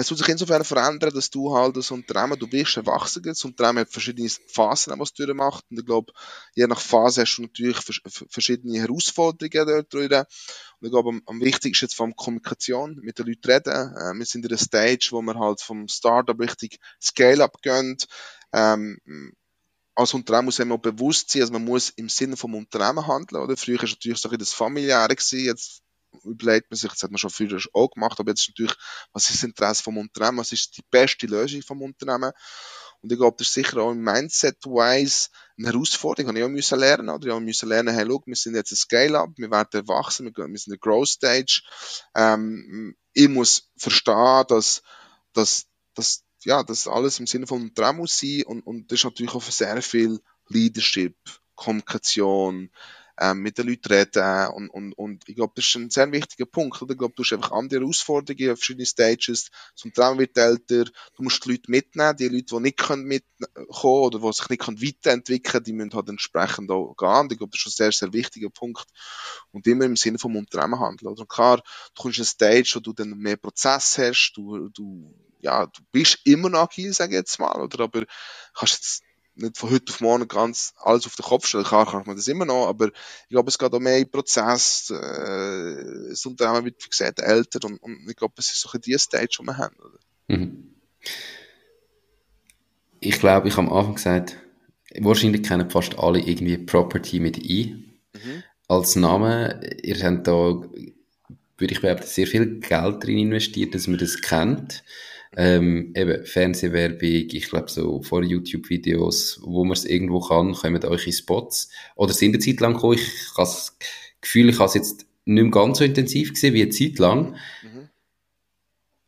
es tut sich insofern verändern, dass du halt als Unternehmen, du bist erwachsen, das Unternehmen hat verschiedene Phasen, was es durchmacht. Und ich glaube, je nach Phase hast du natürlich verschiedene Herausforderungen dort drin. Und ich glaube, am, am wichtigsten ist jetzt vor Kommunikation, mit den Leuten reden. Äh, wir sind in einer Stage, wo wir halt vom Startup richtig Scale-up gehen. Ähm, als Unternehmen muss man bewusst sein, also man muss im Sinne vom Unternehmen handeln, oder? Früher war es natürlich so ein das Familiäre jetzt überlegt man sich, das hat man schon früher auch gemacht, aber jetzt ist natürlich, was ist das Interesse vom Unternehmen, was ist die beste Lösung vom Unternehmen? Und ich glaube, das ist sicher auch im Mindset-wise eine Herausforderung, die ich auch müssen lernen, oder? Ich auch müssen lernen, hey, look, wir sind jetzt ein Scale-Up, wir werden erwachsen, wir, sind eine Growth-Stage, ähm, ich muss verstehen, dass, dass, dass, ja, dass alles im Sinne von Unternehmen muss sein und, und das ist natürlich auch für sehr viel Leadership, Kommunikation, ähm, mit den Leuten reden und, und, und ich glaube, das ist ein sehr wichtiger Punkt. Oder? Ich glaube, du hast einfach andere Herausforderungen auf verschiedenen Stages. Zum Traum wird älter, du musst die Leute mitnehmen, die Leute, die nicht können mitkommen oder die sich nicht weiterentwickeln können, die müssen halt entsprechend auch gehen. Ich glaube, das ist ein sehr, sehr wichtiger Punkt. Und immer im Sinne vom Unternehmen handeln. Oder? Und klar, du kommst in eine Stage, wo du dann mehr Prozess hast, du, du ja, du bist immer noch agil, sage ich jetzt mal, oder? Aber kannst jetzt nicht von heute auf morgen ganz alles auf den Kopf stellen kann, kann man das immer noch, aber ich glaube, es geht auch mehr im Prozess, äh, das Unternehmen wird, wie gesagt, älter und, und ich glaube, es ist so ein die Stage, die wir haben. Mhm. Ich glaube, ich habe am Anfang gesagt, wahrscheinlich kennen fast alle irgendwie Property mit I. Mhm. Als Name, ihr habt da, würde ich behaupten, sehr viel Geld drin investiert, dass man das kennt. Ähm, eben, Fernsehwerbung, ich glaube so vor YouTube-Videos, wo man es irgendwo kann, kommen eure Spots. Oder sind eine Zeit lang gekommen, ich habe das Gefühl, ich habe es jetzt nicht mehr ganz so intensiv gesehen wie eine Zeit lang. Mhm.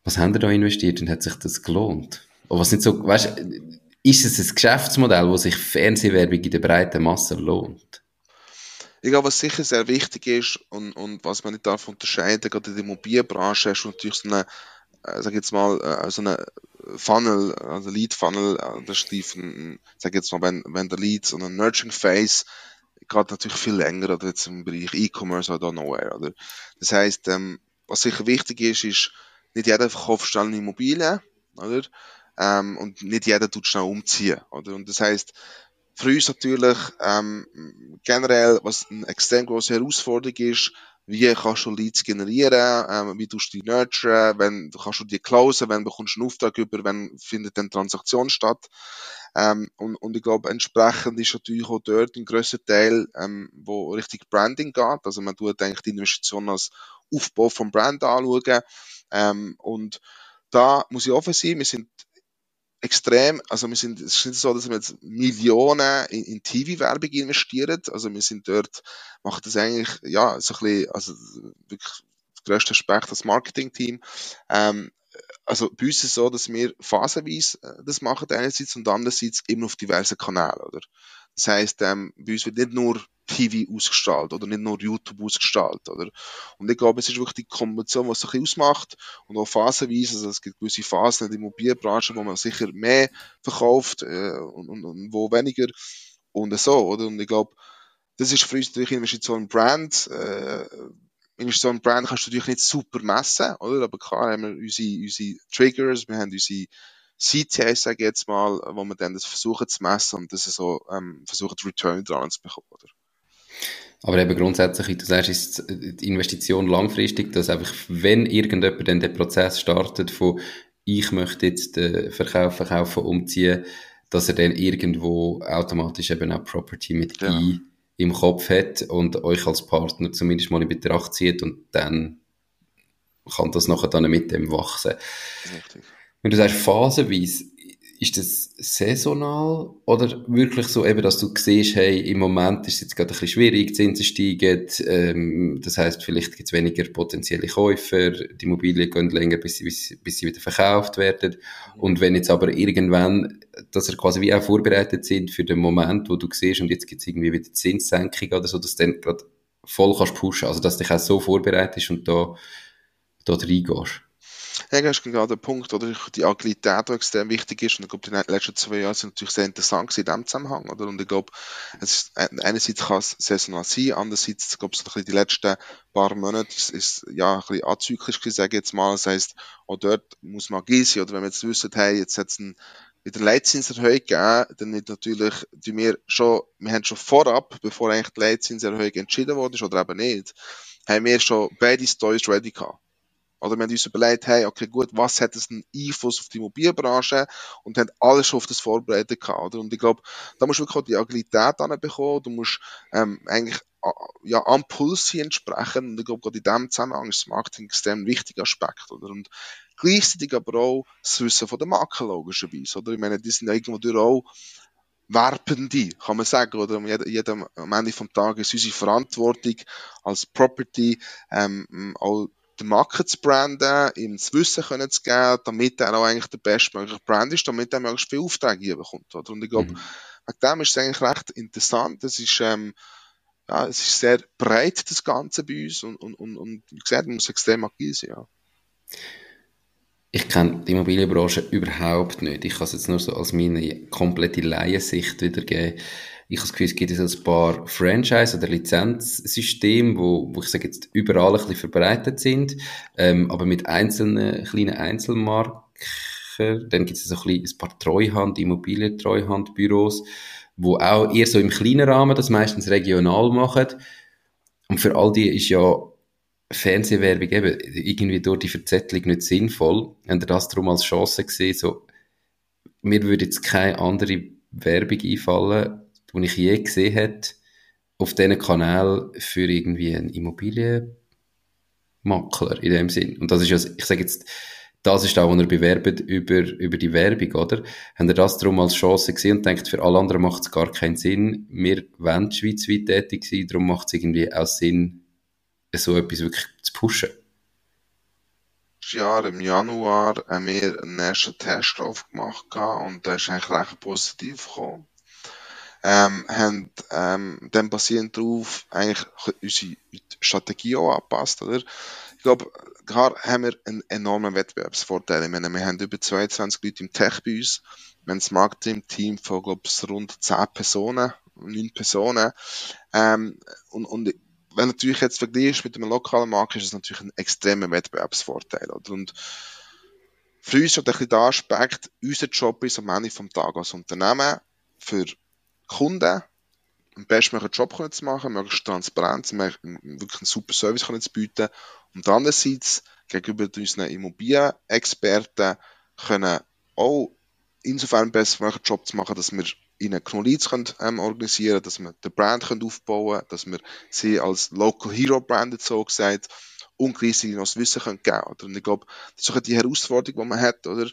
Was haben ihr da investiert und hat sich das gelohnt? Oder was nicht so, weißt, ist es ein Geschäftsmodell, wo sich Fernsehwerbung in der breiten Masse lohnt? Ich glaube, was sicher sehr wichtig ist und, und was man nicht darf unterscheiden, gerade in der Immobilienbranche hast du natürlich so eine sag jetzt mal, äh, so eine Funnel, also Lead Funnel, äh, das ist sag jetzt mal, wenn, wenn der Lead so ein Nurturing Phase geht natürlich viel länger, oder jetzt im Bereich E-Commerce oder nowhere, oder? Das heißt, ähm, was sicher wichtig ist, ist, nicht jeder verkauft schnell eine Immobilie, oder? Ähm, und nicht jeder tut schnell umziehen, oder? Und das heißt, für uns natürlich ähm, generell, was eine extrem große Herausforderung ist, wie kannst du Leads generieren, ähm, wie tust du die nurturen, wenn kannst du die closen, wenn bekommst du einen Auftrag über, wenn findet eine Transaktion statt. Ähm, und, und ich glaube, entsprechend ist natürlich auch dort ein grösser Teil, ähm, wo richtig Branding geht. Also man tut eigentlich die Investition als Aufbau vom Brand anschauen. Ähm, und da muss ich offen sein, wir sind extrem, also wir sind, es ist nicht so, dass wir jetzt Millionen in, in TV-Werbung investieren, also wir sind dort, machen das eigentlich, ja, so ein bisschen, also wirklich grösste Aspekt das Marketing-Team, ähm, also bei uns ist es so, dass wir phasenweise äh, das machen einerseits und andererseits immer auf diversen Kanälen, oder? Das heisst, ähm, bei uns wird nicht nur TV ausgestrahlt oder nicht nur YouTube ausgestrahlt, oder? Und ich glaube, es ist wirklich die Kombination, was sich ausmacht und auch phasenweise, also es gibt gewisse Phasen in der Immobilienbranche, wo man sicher mehr verkauft äh, und, und, und wo weniger und so, oder? Und ich glaube, das ist für uns natürlich Investition in Brand. Äh, Investition in Brand kannst du natürlich nicht super messen, oder? Aber klar haben wir unsere, unsere Triggers, wir haben unsere CTS, sage ich jetzt mal, wo wir dann das versuchen zu messen und das so ähm, versuchen, Return dran zu bekommen, oder? Aber eben grundsätzlich, du sagst, ist die Investition langfristig, dass einfach, wenn irgendjemand dann den Prozess startet von ich möchte jetzt den Verkauf, verkaufen, umziehen, dass er dann irgendwo automatisch eben auch Property mit ja. I im Kopf hat und euch als Partner zumindest mal in Betracht zieht und dann kann das nachher dann mit dem wachsen. Richtig. Wenn du sagst phasenweise, ist das saisonal oder wirklich so eben, dass du siehst, hey, im Moment ist es jetzt gerade ein bisschen schwierig, Zinsen steigen, ähm, das heißt vielleicht gibt es weniger potenzielle Käufer, die Immobilien gehen länger, bis sie, bis, bis sie wieder verkauft werden und wenn jetzt aber irgendwann, dass er quasi wie auch vorbereitet sind für den Moment, wo du siehst und jetzt gibt es irgendwie wieder Zinssenkung oder so, dass du dann gerade voll kannst pushen, also dass du dich auch so vorbereitest und da, da reingehst. Ja, das ist genau der Punkt, oder? Die Agilität, die extrem wichtig ist. Und ich glaube, die letzten zwei Jahre sind natürlich sehr interessant in diesem Zusammenhang, oder? Und ich glaube, es ist, einerseits kann es saisonal sein, andererseits, glaube ich, die letzten paar Monate ist, ist ja, ein bisschen azyklisch gewesen, sage ich jetzt mal. Das heisst, auch dort muss man agil sein, oder? Wenn wir jetzt wissen, hey, jetzt hat es ein wieder Leitzinserhöhung gegeben, dann nicht natürlich, die wir schon, wir haben schon vorab, bevor eigentlich die Leitzinserhöhung entschieden wurde, oder eben nicht, haben wir schon beide Stories ready gehabt. Oder wir haben uns überlegt, hey, okay, gut, was hat das einen Einfluss auf die Immobilienbranche? Und haben alles schon auf das vorbereitet gehabt, oder? Und ich glaube, da musst du wirklich auch die Agilität anbekommen. Du musst, ähm, eigentlich, ja, am Puls sein entsprechend. Und ich glaube, gerade in diesem Zusammenhang ist das Marketing ein extrem wichtiger Aspekt, oder? Und gleichzeitig aber auch das Wissen von der Marke, logischerweise, oder? Ich meine, die sind ja irgendwo durch auch Werbende, kann man sagen, oder? Jedem, am Ende vom Tag ist unsere Verantwortung als Property, ähm, auch den Marke zu branden, ihm das Wissen können zu geben, damit er auch eigentlich der bestmögliche Brand ist, damit er möglichst viele Aufträge bekommt. Oder? Und ich glaube, mhm. wegen dem ist es eigentlich recht interessant. Es ist, ähm, ja, es ist sehr breit, das Ganze bei uns und, und, und, und wie gesagt, man muss extrem agil sein. Ja. Ich kenne die Immobilienbranche überhaupt nicht. Ich kann es jetzt nur so als meine komplette Laiensicht wiedergeben ich habe das Gefühl, es gibt jetzt ein paar Franchise- oder Lizenzsysteme, wo, wo ich sage jetzt überall ein bisschen verbreitet sind, ähm, aber mit einzelnen kleinen Einzelmarken. Dann gibt es so ein, bisschen ein paar Treuhand, Immobilien-Treuhandbüros, wo auch eher so im kleinen Rahmen das meistens regional machen. Und für all die ist ja Fernsehwerbung eben irgendwie durch die Verzettelung nicht sinnvoll. Haben ihr das darum als Chance gesehen, so, mir würde jetzt keine andere Werbung einfallen, die ich je gesehen habe, auf diesen Kanal für irgendwie einen Immobilienmakler in dem Sinn. Und das ist ja, ich sage jetzt, das ist auch, was er bewerbt über, über die Werbung, oder? Haben ihr das darum als Chance gesehen und denkt, für alle anderen macht es gar keinen Sinn. Wir wollen schweizweit tätig sein, darum macht es irgendwie auch Sinn, so etwas wirklich zu pushen. Jahr im Januar haben wir einen ersten Testlauf gemacht und der ist eigentlich recht positiv gekommen ähm, haben ähm, dann basierend darauf eigentlich unsere Strategie auch angepasst, oder? Ich glaube, klar haben wir einen enormen Wettbewerbsvorteil. Ich meine, wir haben über 22 Leute im Tech bei uns. Wir haben ein Marketing-Team von, glaube ich, rund 10 Personen, 9 Personen. Ähm, und, und wenn du natürlich jetzt vergleichst mit einem lokalen Markt, ist es natürlich ein extremer Wettbewerbsvorteil, oder? Und für uns ist bisschen der Aspekt, unser Job ist am Ende vom Tag als Unternehmen für Kunden einen bestmöglichen Job zu machen, möglichst transparent, wirklich einen super Service zu bieten und andererseits gegenüber unseren Immobilienexperten können auch insofern einen bestmöglichen Job zu machen, dass wir ihnen Knowledge können, ähm, organisieren dass wir den Brand können aufbauen können, dass wir sie als Local Hero brandet, so gesagt, und gleichzeitig noch das Wissen können geben können. Und ich glaube, das ist die Herausforderung, die man hat, oder?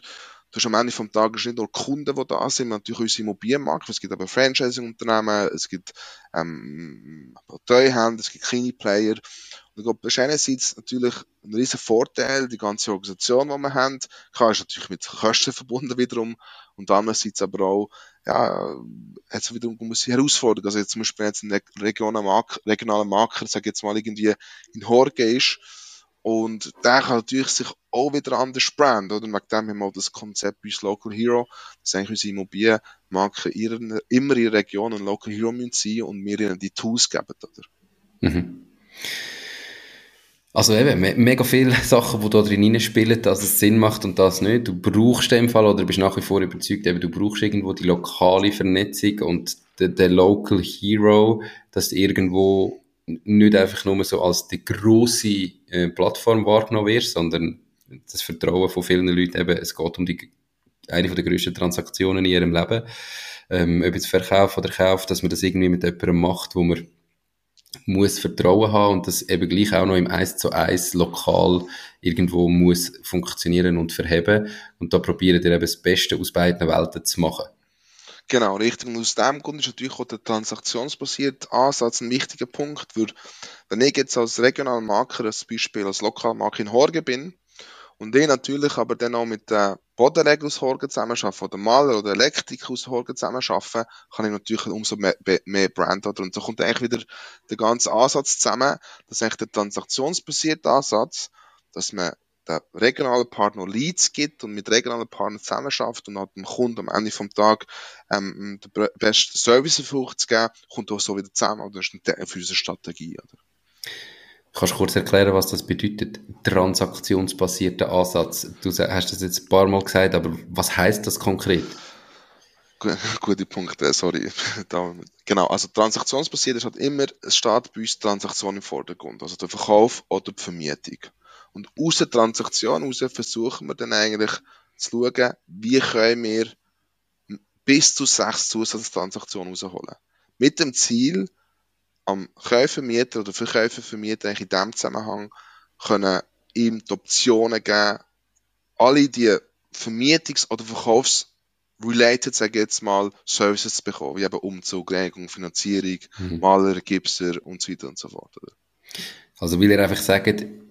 Du hast am Ende vom Tag nicht nur Kunden, die da sind, natürlich unsere Immobilienmarkt, es gibt aber Franchising-Unternehmen, es gibt ähm, Treuhänder, es gibt kleine Player. Und ich glaube, das ist einerseits natürlich ein riesen Vorteil, die ganze Organisation, die wir haben. Klar, ist natürlich mit Kosten verbunden wiederum. Und andererseits aber auch, ja, hat es wiederum eine Herausforderung. Also jetzt zum Beispiel jetzt ein regionaler Marker, regionaler Marker, sag jetzt mal irgendwie in Horge ist, Und der kann natürlich sich auch wieder anders branden, oder? Und wegen dem haben wir das Konzept bei uns Local Hero, dass eigentlich unsere Immobilienmarken immer in ihrer Region ein Local Hero sein müssen und wir ihnen die Tools geben, oder? Mhm. Also eben, mega viele (laughs) Sachen, die da drin spielen, dass es Sinn macht und das nicht. Du brauchst in dem Fall, oder bist nach wie vor überzeugt, eben, du brauchst irgendwo die lokale Vernetzung und der, der Local Hero, dass irgendwo nicht einfach nur so als die grosse äh, Plattform wahrgenommen wird, sondern das Vertrauen von vielen Leuten eben, es geht um die, eine der grössten Transaktionen in ihrem Leben, ähm, ob jetzt Verkauf oder Kauf, dass man das irgendwie mit jemandem macht, wo man muss Vertrauen haben und das eben gleich auch noch im 1 zu 1 lokal irgendwo muss funktionieren und verheben. Und da probieren wir eben das Beste aus beiden Welten zu machen. Genau, richtig. Und aus dem Grund ist natürlich auch der transaktionsbasierte Ansatz ein wichtiger Punkt, weil wenn ich jetzt als Regionalmarker, als Beispiel als Lokalmarker in Horgen bin, und ich natürlich aber dann auch mit der Bodenregel aus Horgen zusammenarbeiten oder Maler oder Elektriker aus Horgen zusammenarbeiten, kann ich natürlich umso mehr, mehr Brand oder und so kommt eigentlich wieder der ganze Ansatz zusammen, das ist eigentlich der transaktionsbasierte Ansatz, dass man der regionalen Partner Leads gibt und mit regionalen Partnern zusammenarbeitet und hat dem Kunden am Ende vom Tag ähm, den besten Service zu geben, kommt auch so wieder zusammen. Oder das ist eine für unsere Strategie. Oder? Kannst du kurz erklären, was das bedeutet, transaktionsbasierter Ansatz? Du hast das jetzt ein paar Mal gesagt, aber was heißt das konkret? (laughs) Gute Punkte, sorry. (laughs) genau, also transaktionsbasiert ist halt immer, es steht bei uns Transaktion im Vordergrund, also der Verkauf oder die Vermietung. Und aus der Transaktion heraus versuchen wir dann eigentlich zu schauen, wie können wir bis zu sechs Zusatztransaktionen rausholen. Mit dem Ziel, am Käufermieter oder Verkäufervermieter in diesem Zusammenhang können ihm die Optionen geben, alle die Vermietungs- oder Verkaufs-related, sage ich jetzt mal, Services zu bekommen, wie eben Umzug, Reinigung, Finanzierung, mhm. Maler, Gipser und so weiter und so fort. Oder? Also will er einfach sagen,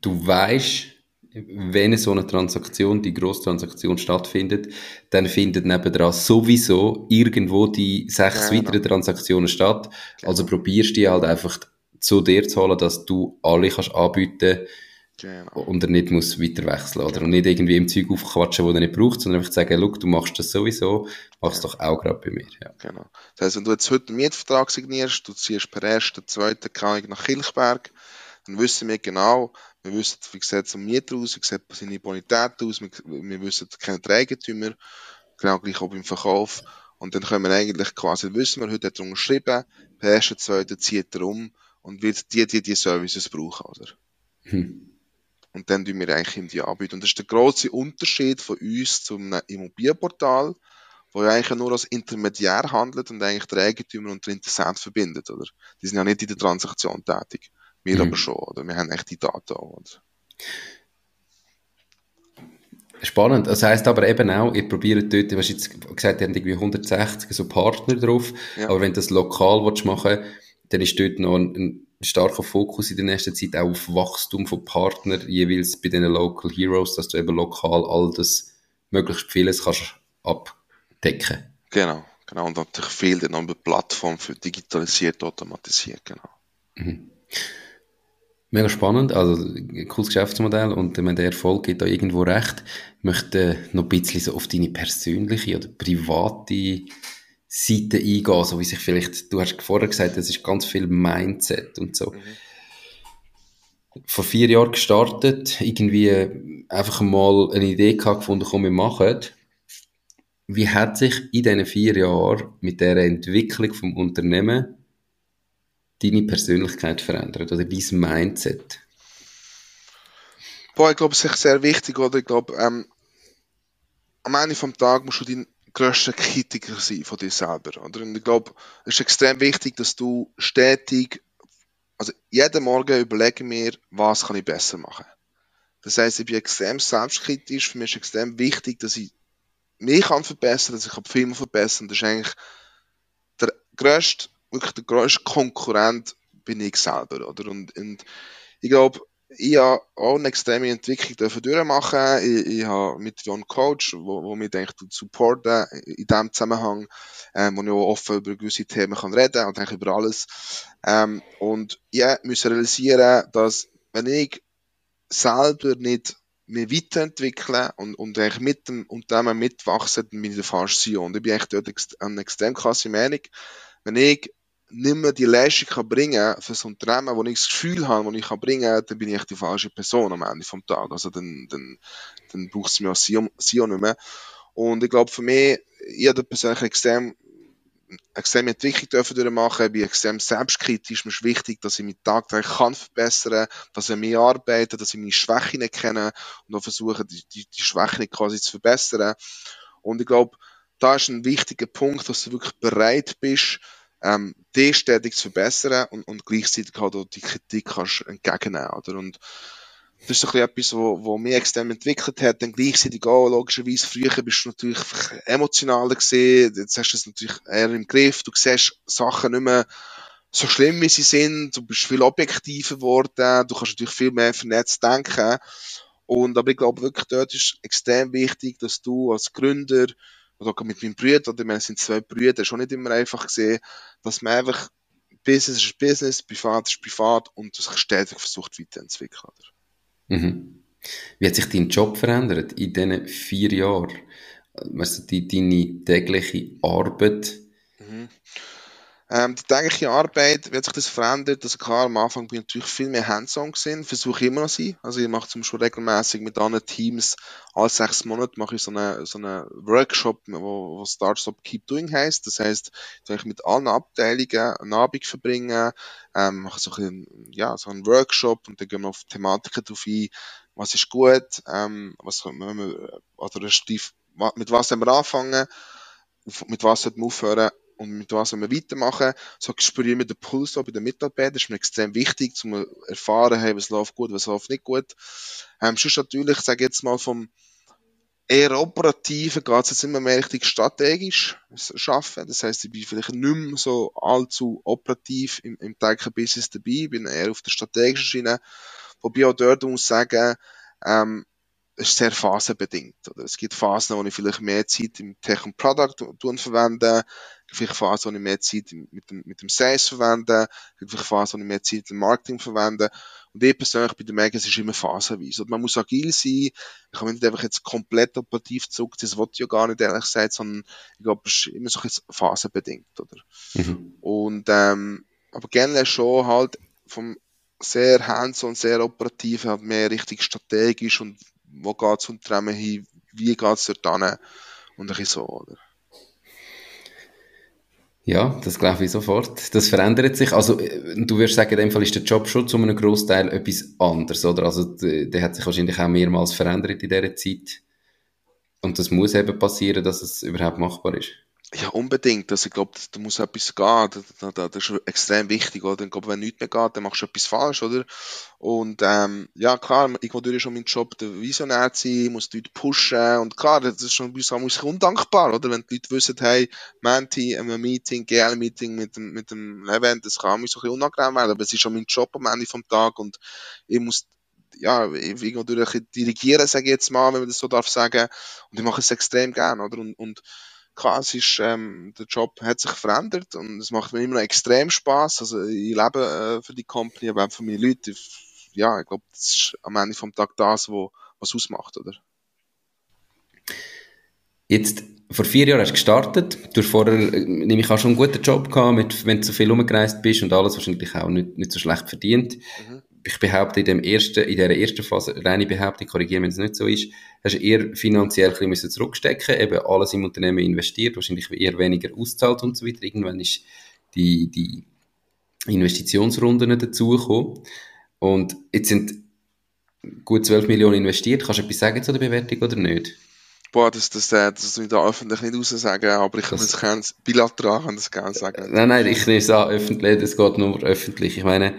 du weißt, wenn so eine Transaktion, die Grosstransaktion stattfindet, dann findet nebendran sowieso irgendwo die sechs genau. weiteren Transaktionen statt. Genau. Also probierst die halt einfach zu dir zu holen, dass du alle kannst anbieten genau. und er nicht muss weiter wechseln oder und nicht irgendwie im Zeug aufquatschen, wo er nicht braucht, sondern einfach sagen, look, du machst das sowieso, mach's doch auch gerade bei mir. Ja. Genau. Das heißt, wenn du jetzt heute einen Mietvertrag signierst, du ziehst per 1.2. Krank nach Kilchberg, dann wissen wir genau, wir wissen, wie sieht es am Mieter aus, wie sieht seine Bonität aus, wir, wir wissen, kennen die Eigentümer, genau gleich auch beim Verkauf. Und dann können wir eigentlich quasi wissen, wir heute hat er unterschrieben, per ersten, zweiten zieht er um und wird die, die, die Services brauchen, oder? Hm. Und dann tun wir eigentlich ihm die anbieten. Und das ist der grosse Unterschied von uns zum Immobilienportal, wo ja eigentlich nur als Intermediär handelt und eigentlich der Eigentümer und der Interessent verbindet, oder? Die sind ja nicht in der Transaktion tätig. Wir mhm. aber schon, oder? Wir haben echt die Daten oder? Spannend. Das heisst aber eben auch, ihr probiert dort, du hast jetzt gesagt, ihr habt irgendwie 160 so Partner drauf, ja. aber wenn du das lokal willst machen dann ist dort noch ein, ein starker Fokus in der nächsten Zeit auch auf Wachstum von Partnern, jeweils bei den Local Heroes, dass du eben lokal all das, möglichst vieles kannst abdecken. Genau, genau. Und natürlich viel dann über Plattform für digitalisiert, automatisiert, genau. Mhm. Mega spannend, also ein cooles Geschäftsmodell und wenn der Erfolg geht da irgendwo recht. Ich möchte noch ein bisschen so auf deine persönliche oder private Seite eingehen, so wie sich vielleicht, du hast vorher gesagt, es ist ganz viel Mindset und so. Mhm. Vor vier Jahren gestartet, irgendwie einfach mal eine Idee gefunden, komm, wir machen. Wie hat sich in diesen vier Jahren mit der Entwicklung vom Unternehmen deine Persönlichkeit verändert oder dein Mindset? Boah, ich glaube, es ist sehr wichtig, oder? Ich glaube, ähm, am Ende vom Tag musst du dein grösster Kritiker sein von dir selber, oder? Und ich glaube, es ist extrem wichtig, dass du stetig, also jeden Morgen überlege mir, was kann ich besser machen. Das heißt, ich bin extrem selbstkritisch. Für mich ist extrem wichtig, dass ich mich kann verbessern, dass ich Filme verbessern. Das ist eigentlich der grösste wirklich der grösste Konkurrent bin ich selber, oder? Und, und ich glaube, ich habe auch eine extreme Entwicklung durchmachen. Ich, ich habe mit John Coach, wo, wo mich denkt supporten in diesem Zusammenhang, ähm, wo ich auch offen über gewisse Themen kann reden und eigentlich über alles. Ähm, und ich musste realisieren, dass wenn ich selber nicht mich weiterentwickeln und, und eigentlich mit dem Unternehmen mitwachsen, dann bin ich der falsche CEO. Und ich bin echt dort ex eine extrem krasse Meinung. Wenn ich nicht mehr die Leistung kann bringen für das Unternehmen, wo ich das Gefühl habe, wo ich kann bringen, dann bin ich die falsche Person am Ende vom Tag. Also dann, dann, dann braucht es mich als CEO, nicht mehr. Und ich glaube, für mich, ich habe persönlich extrem extrem Entwicklung dürfen durchmachen, ich bin extrem selbstkritisch, mir ist wichtig, dass ich mich tagtäglich kann verbessern, dass ich mehr arbeite, dass ich meine Schwächen kenne und auch versuche, die, die, die Schwächen quasi zu verbessern. Und ich glaube, da ist ein wichtiger Punkt, dass du wirklich bereit bist, ähm, die stetig zu verbessern und, und gleichzeitig halt auch die Kritik kannst entgegennehmen, oder? Und das ist so ein etwas, wo, wo mich extrem entwickelt hat. Dann gleichzeitig auch, logischerweise, früher bist du natürlich emotionaler gesehen. Jetzt hast du es natürlich eher im Griff. Du siehst Sachen nicht mehr so schlimm, wie sie sind. Du bist viel objektiver geworden. Du kannst natürlich viel mehr vernetzt denken. Und, aber ich glaube wirklich, dort ist extrem wichtig, dass du als Gründer, oder mit meinem Bruder, oder wir sind zwei Brüder, schon nicht immer einfach gesehen, dass man einfach Business ist Business, Privat ist Privat und sich stetig versucht weiterzuentwickeln. Oder? Mhm. Wie hat sich dein Job verändert in diesen vier Jahren? Also die, deine tägliche Arbeit? Mhm. Ähm, die tägliche Arbeit wird sich das verändert. Also klar, am Anfang bin ich natürlich viel mehr hands-on gewesen, versuche immer noch sein. Also ich mache zum Beispiel regelmäßig mit anderen Teams, alle sechs Monate mache ich so einen so eine Workshop, wo, wo Startup Keep Doing heißt. Das heißt, ich mit allen Abteilungen einen Abend verbringen, ähm, mache so ein, ja, so einen Workshop und dann gehen wir auf Thematiken drauf ein, was ist gut, ähm, was, wir, oder mit was haben wir anfangen, mit was sollten wir aufhören und mit was wir weitermachen. So spüren wir den Puls bei den Mitarbeitern. Das ist mir extrem wichtig, um zu erfahren, hey, was läuft gut, was läuft nicht gut. Ähm, sonst natürlich, sage ich jetzt mal, vom eher operativen geht es jetzt immer mehr richtig strategisch schaffen. Das heißt, ich bin vielleicht nicht mehr so allzu operativ im, im Business dabei, bin eher auf der strategischen Schiene. Wobei auch dort muss ich sagen, ähm, ist sehr phasenbedingt. Oder? Es gibt Phasen, wo ich vielleicht mehr Zeit im Tech und Product verwende, vielleicht Phasen, wo ich mehr Zeit mit dem, mit dem Sales verwende, vielleicht Phasen, wo ich mehr Zeit im Marketing verwende. Und ich persönlich der Meinung, es ist immer phasenweise. Und man muss agil sein. Ich kann nicht einfach jetzt komplett operativ zurück, das wollte ich ja gar nicht ehrlich gesagt, sondern ich glaube, es ist immer so ein phasenbedingt, oder? Mhm. Und, ähm, aber gerne schon halt vom sehr hands-on, sehr operativ, halt mehr richtig strategisch und wo geht es Unternehmen hin, wie geht es dort hin und ein bisschen so, oder? Ja, das glaube ich sofort. Das verändert sich. Also, äh, du würdest sagen, in dem Fall ist der Job schon zu einem Großteil etwas anderes, oder? Also, der hat sich wahrscheinlich auch mehrmals verändert in dieser Zeit. Und das muss eben passieren, dass es überhaupt machbar ist. Ja, unbedingt. Also ich glaube, da muss etwas gehen. Das, das, das ist extrem wichtig, oder? Ich glaube, wenn nichts mehr geht, dann machst du etwas falsch, oder? Und ähm, ja, klar, ich will schon meinen Job der Visionär sein, muss die Leute pushen. Und klar, das ist schon bei uns undankbar, oder? Wenn die Leute wissen, hey, Menti, ein Meeting, GL-Meeting mit dem, mit dem Event, das kann mich so ein bisschen unangenehm werden, aber es ist schon mein Job am Ende vom Tag und ich muss ja, irgendwo durch dirigieren, sage ich jetzt mal, wenn man das so darf sagen. Und ich mache es extrem gern, oder? Und, und klar, es ist, ähm, der Job hat sich verändert und es macht mir immer noch extrem Spaß. Also ich lebe äh, für die Company, aber auch für meine Leute. Ja, ich glaube, das ist am Ende vom Tag das, wo, was ausmacht, oder? Jetzt, vor vier Jahren hast du gestartet. Du hast vorher, äh, nehme ich auch schon einen guten Job gehabt, mit, wenn du so viel umgereist bist und alles wahrscheinlich auch nicht, nicht so schlecht verdient. Mhm ich behaupte, in, dem ersten, in dieser ersten Phase, reine Behauptung, korrigieren, wenn es nicht so ist, hast du eher finanziell ein bisschen zurückstecken eben alles im Unternehmen investiert, wahrscheinlich eher weniger auszahlt und so weiter. Irgendwann ist die, die Investitionsrunden dazugekommen. Und jetzt sind gut 12 Millionen investiert. Kannst du etwas sagen zu der Bewertung oder nicht? Boah, das, das, das, das ich da öffentlich nicht raus sagen, aber ich kann es gerne bilateral kann das gerne sagen. Nein, nein, ich nehme es an, öffentlich, das geht nur öffentlich. Ich meine,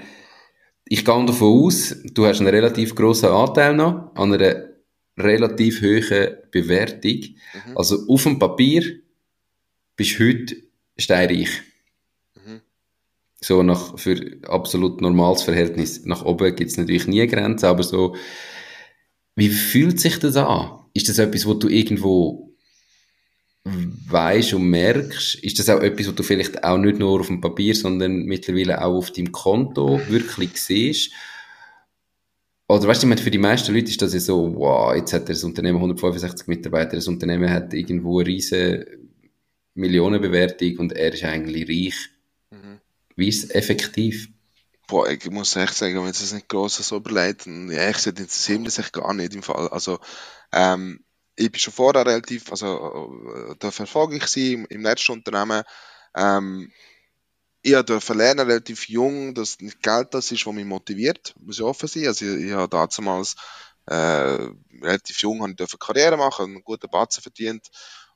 ich gehe davon aus, du hast einen relativ grossen Anteil noch an einer relativ hohen Bewertung. Mhm. Also auf dem Papier bist du heute steinreich. Mhm. So nach, für absolut normales Verhältnis. Nach oben gibt es natürlich nie Grenzen, aber so, wie fühlt sich das an? Ist das etwas, wo du irgendwo weißt und merkst, ist das auch etwas, was du vielleicht auch nicht nur auf dem Papier, sondern mittlerweile auch auf deinem Konto wirklich siehst? oder weißt du, für die meisten Leute ist das ja so, wow, jetzt hat das Unternehmen 165 Mitarbeiter, das Unternehmen hat irgendwo eine riesige Millionenbewertung und er ist eigentlich reich. Mhm. Wie ist es effektiv? Boah, ich muss echt sagen, wenn es nicht gross so überlegt, ja, ich interessiert mich echt gar nicht im Fall. Also, ähm, ich bin schon vorher relativ, also, da verfolge ich sie im, im letzten Unternehmen, ähm, ich durfte lernen, relativ jung, dass nicht Geld das ist, was mich motiviert, muss ich offen sein. Also ich, ich habe damals äh, relativ jung habe ich Karriere machen, einen guten Batzen verdient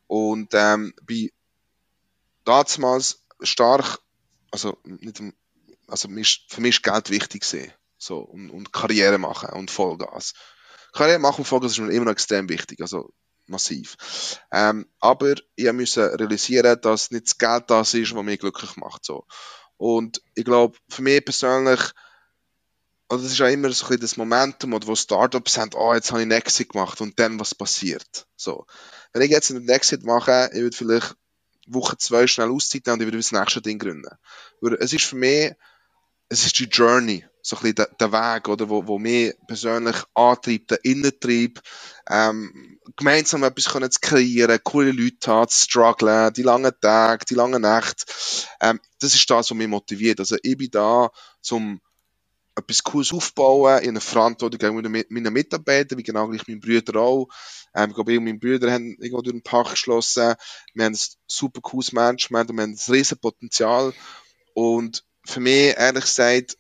und ähm, bin damals stark, also nicht, also für mich ist Geld wichtig so und, und Karriere machen und Vollgas. Karriere machen Vollgas ist mir immer noch extrem wichtig, also massiv. Ähm, aber ich musste realisieren, dass nicht das Geld das ist, was mich glücklich macht. So. Und ich glaube, für mich persönlich, also das ist ja immer so ein das Momentum, wo Startups haben, oh, jetzt habe ich einen Exit gemacht und dann was passiert. So. Wenn ich jetzt einen Exit mache, ich würde vielleicht Woche zwei schnell Auszeit nehmen und ich würde das nächste Ding gründen. Es ist für mich, es ist die Journey so ein bisschen der, Weg, oder, wo, wo mich persönlich antreibt, der Innentrieb, ähm, gemeinsam etwas können zu kreieren, coole Leute haben, zu strugglen, die langen Tage, die langen Nächte, ähm, das ist das, was mich motiviert. Also ich bin da, zum etwas Cooles aufbauen, in einer Verantwortung gegenüber meinen Mitarbeitern, wie genau gleich mein Brüder auch. Ähm, ich glaube, ich und mein Brüder haben irgendwo durch den Park geschlossen. Wir haben ein super cooles Management und wir haben ein riesen Potenzial. Und für mich, ehrlich gesagt,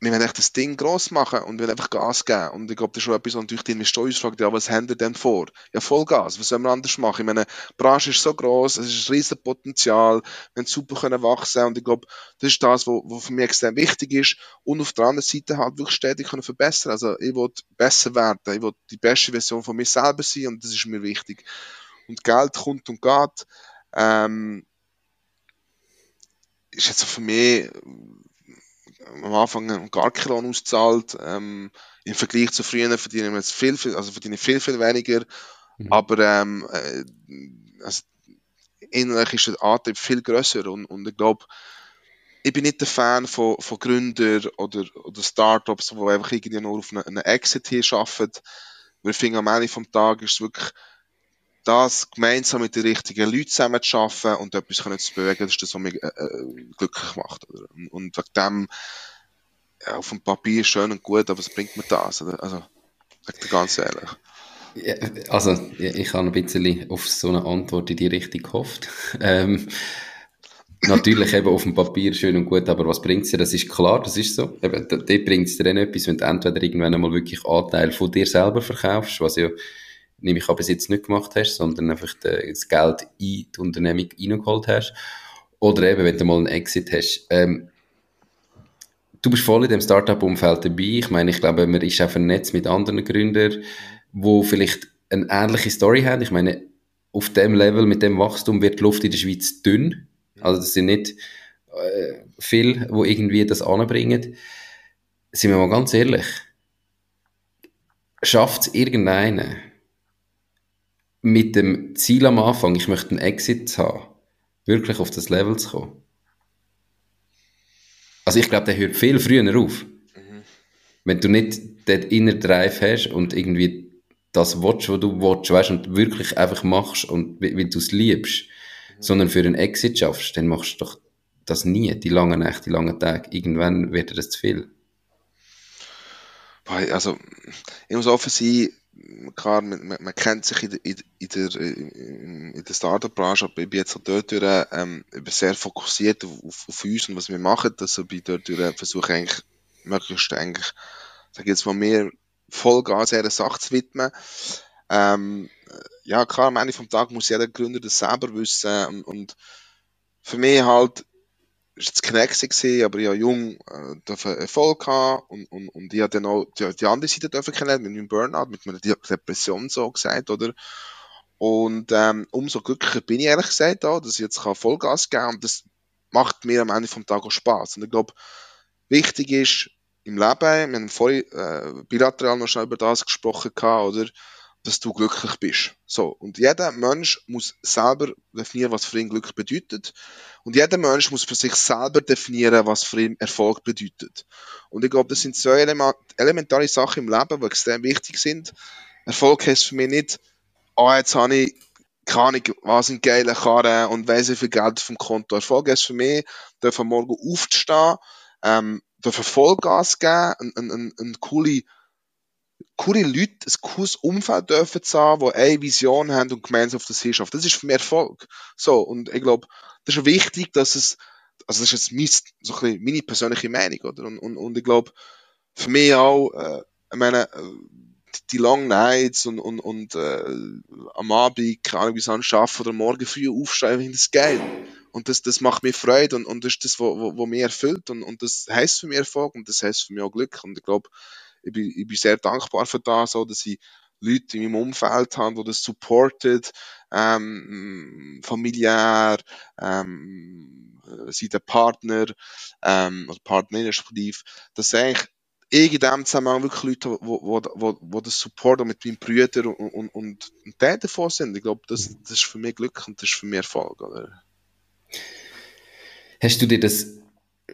wir wollen echt das Ding gross machen und wollen einfach Gas geben. Und ich glaube, das ist schon etwas, was natürlich die Investoren fragen, ja, was haben wir denn vor? Ja, Vollgas, was sollen wir anders machen? Ich meine, die Branche ist so gross, es ist ein riesen Potenzial, wir haben super können wachsen und ich glaube, das ist das, was für mich extrem wichtig ist. Und auf der anderen Seite halt wirklich stetig können verbessern. Also, ich will besser werden, ich will die beste Version von mir selber sein und das ist mir wichtig. Und Geld kommt und geht. Ähm, ist jetzt für mich am Anfang gar keinen Lohn auszahlt. Ähm, Im Vergleich zu früher verdienen wir jetzt viel, viel, also verdienen viel, viel weniger. Mhm. Aber ähm, äh, also, innerlich ist der Antrieb viel grösser und, und ich glaube, ich bin nicht der Fan von, von Gründern oder, oder Startups, die einfach irgendwie nur auf einen Exit hier arbeiten. Wir finden am Ende vom Tag ist es wirklich das gemeinsam mit den richtigen Leuten zusammen zu arbeiten und etwas können zu bewegen, das ist das, was mich äh, äh glücklich macht. Oder? Und wegen dem, ja, auf dem Papier schön und gut, aber was bringt mir das? Oder? Also, ganz ehrlich. Ja, also, ich habe ein bisschen auf so eine Antwort in die Richtung gehofft. (laughs) Ähm, natürlich eben auf dem Papier schön und gut, aber was bringt es dir? Das ist klar, das ist so. Eben, dort bringt es dir dann etwas, wenn du entweder irgendwann einmal wirklich Anteil von dir selber verkaufst, was ja nehme ich an, bis jetzt nicht gemacht hast, sondern einfach das Geld in die Unternehmung reingeholt hast. Oder eben, wenn du mal einen Exit hast. Ähm, du bist voll in dem Startup-Umfeld dabei. Ich meine, ich glaube, man ist auch vernetzt mit anderen Gründern, die vielleicht eine ähnliche Story haben. Ich meine, auf dem Level, mit dem Wachstum wird die Luft in der Schweiz dünn. Also das sind nicht äh, viele, die irgendwie das anbringen. Sind wir mal ganz ehrlich, schafft es irgendeiner, mit dem Ziel am Anfang, ich möchte einen Exit haben, wirklich auf das Level zu kommen. Also ich glaube, der hört viel früher auf. Mhm. Wenn du nicht den Inner Drive hast und irgendwie das willst, was du willst, weißt, und wirklich einfach machst und weil du es liebst, mhm. sondern für einen Exit schaffst, dann machst du doch das nie, die langen Nächte, die langen Tage. Irgendwann wird dir das zu viel. Also, ich muss offen sein, klar, man, man, kennt sich in, in, in der, in der Startup-Branche, aber ich bin jetzt dort durch, ähm, sehr fokussiert auf, auf, uns und was wir machen. Also bin dort durch, versuche eigentlich, möglichst eigentlich, sag ich jetzt mal, mehr Vollgas einer Sache zu widmen. Ähm, ja, klar, am Ende vom Tag muss jeder Gründer das selber wissen und, und für mich halt jetzt Knexe gesehen, aber ich habe jung äh, Erfolg gehabt und, und, und ich habe dann auch die, die andere Seite dürfen kennenlernen, mit meinem Burnout, mit meiner Depression so gesagt, oder? Und ähm, umso glücklicher bin ich ehrlich gesagt auch, dass ich jetzt kann Vollgas geben kann und das macht mir am Ende vom Tag auch Spaß. Und ich glaube, wichtig ist im Leben, wir haben vorhin äh, bilateral noch schon über das gesprochen gehabt, oder? Dass du glücklich bist. So. Und jeder Mensch muss selber definieren, was für ihn Glück bedeutet. Und jeder Mensch muss für sich selber definieren, was für ihn Erfolg bedeutet. Und ich glaube, das sind zwei elementare Sachen im Leben, die extrem wichtig sind. Erfolg heißt für mich nicht, oh, jetzt habe ich keine was ein geiler Karren und weiss wie viel Geld vom Konto. Erfolg heißt für mich, dürfen morgen aufzustehen, ähm, dürfen Vollgas geben, eine, eine, eine coole coole Leute, ein cooles Umfeld dürfen zu haben, die eine Vision haben und gemeinsam auf das hinschaffen. Das ist für mich Erfolg. So, und ich glaube, das ist wichtig, dass es, also das ist jetzt mein, so ein bisschen meine persönliche Meinung, oder? Und, und, und ich glaube, für mich auch, äh, ich meine, äh, die Long Nights und, und, und äh, am Abend, keine Ahnung, bis arbeiten oder morgen früh aufstehen, finde das geil. Und das, das macht mir Freude und, und das ist das, was wo, wo mich erfüllt und, und das heisst für mich Erfolg und das heisst für mich auch Glück. Und ich glaube, ich bin, ich bin sehr dankbar für das, so, dass ich Leute in meinem Umfeld habe, die das supportet, ähm, familiär, ähm, sind der Partner, ähm, oder Partnerin respektive, dass eigentlich in dem Zusammenhang wirklich Leute, wo, wo, wo, wo das supporten mit meinen Brüdern und, und, und, und davon sind. Ich glaube, das, das ist für mich Glück und das ist für mich Erfolg. Oder? Hast du dir das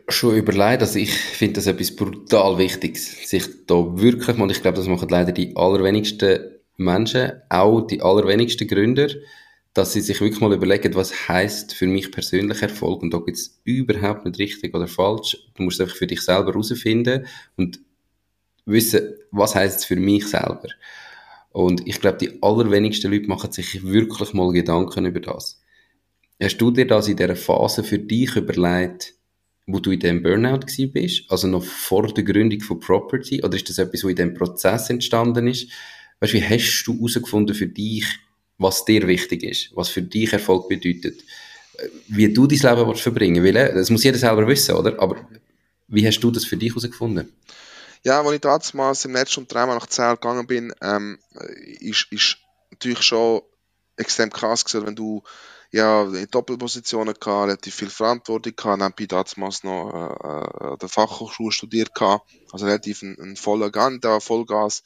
schon überlegt. Also ich finde das etwas brutal Wichtiges, sich da wirklich mal, ich glaube, das machen leider die allerwenigsten Menschen, auch die allerwenigsten Gründer, dass sie sich wirklich mal überlegen, was heißt für mich persönlich Erfolg. Und da gibt es überhaupt nicht richtig oder falsch. Du musst es einfach für dich selber herausfinden und wissen, was heißt es für mich selber. Und ich glaube, die allerwenigsten Leute machen sich wirklich mal Gedanken über das. Hast du dir das in dieser Phase für dich überlegt, wo du in dem Burnout bist, also noch vor der Gründung von Property, oder ist das etwas, wo in dem Prozess entstanden ist? Weißt, wie hast du herausgefunden für dich, was dir wichtig ist, was für dich Erfolg bedeutet, wie du dein Leben verbringen willst? Äh, das muss jeder selber wissen, oder? Aber wie hast du das für dich herausgefunden? Ja, als ich damals im Netz schon dreimal nach Zell gegangen bin, ähm, ist, ist natürlich schon extrem krass gewesen, wenn du ja, in Doppelpositionen gehabt, relativ viel Verantwortung gehabt, nebenbei damals noch äh, an der Fachhochschule studiert gehabt, also relativ ein, ein voller Gang da, Vollgas.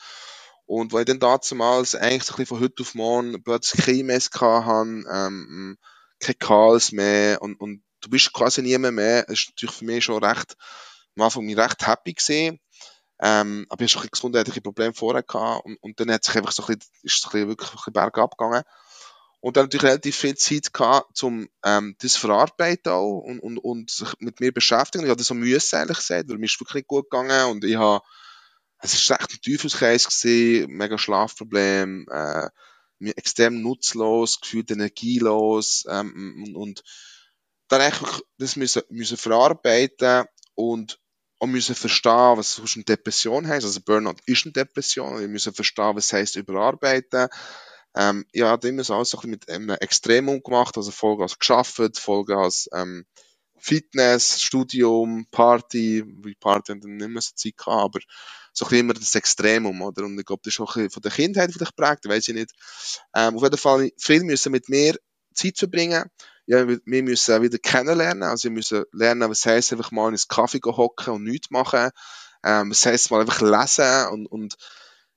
Und weil ich dann damals eigentlich so ein bisschen von heute auf morgen plötzlich keine Mess gehabt habe, ähm, keine Calls mehr und, und du bist quasi niemand mehr, das ist natürlich für mich schon recht, am Anfang mich recht happy gesehen. Ähm, aber ich hatte schon gesundheitliche Probleme vorher gehabt. Und, und dann hat sich einfach so ein bisschen, ist es ein bisschen wirklich ein bisschen bergab gegangen und dann natürlich relativ viel Zeit gehabt, um ähm, das verarbeiten auch und, und, und sich mit mir beschäftigen. Ich das so müssen, ehrlich gesagt, weil mir ist wirklich nicht gut gegangen und ich habe, es war echt ein Teufelskreis gewesen, mega Schlafproblem, äh, extrem nutzlos, gefühlt energielos ähm, und, und dann eigentlich das müssen, müssen verarbeiten und auch müssen verstehen, was eine Depression heißt. Also Burnout ist eine Depression. Wir müssen verstehen, was heißt überarbeiten. Ähm, ich habe immer so alles mit einem Extremum gemacht, also Vollgas geschafft, Vollgas ähm, Fitness, Studium, Party, wie Party dann nicht mehr so Zeit gehabt, aber so ein immer das Extremum, oder? Und ich glaube, das ist auch von der Kindheit vielleicht geprägt, weiß ich nicht. Ähm, auf jeden Fall, viel müssen mit mir Zeit verbringen. Ja, wir müssen wieder kennenlernen, also wir müssen lernen, was heisst, einfach mal ins Kaffee hocken und nichts machen. Ähm, was heisst, mal einfach lesen und, und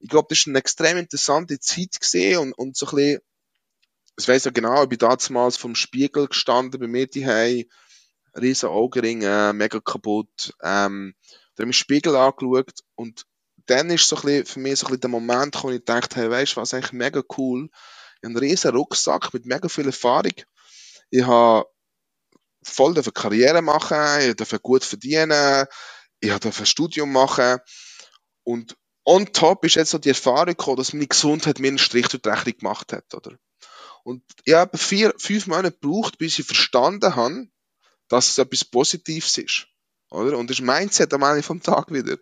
ich glaube, das ist eine extrem interessante Zeit gesehen und, und so ein bisschen, ich weiß ja genau, ich bin damals vom Spiegel gestanden bei mir die riesen Augenringe, mega kaputt, ähm, dann ich Spiegel angeschaut und dann ist so ein bisschen für mich so ein bisschen der Moment, wo ich dachte, hey, weißt du was, eigentlich mega cool. Ich habe einen riesen Rucksack mit mega viel Erfahrung. Ich habe voll eine Karriere machen, ich darf gut verdienen, ich darf ein Studium machen und on top ist jetzt so die Erfahrung gekommen, dass meine Gesundheit mir einen Strich durch die Rechnung gemacht hat, oder? Und ich habe vier, fünf Monate gebraucht, bis ich verstanden habe, dass es etwas Positives ist, oder? Und das ist Mindset am Ende vom Tag wieder.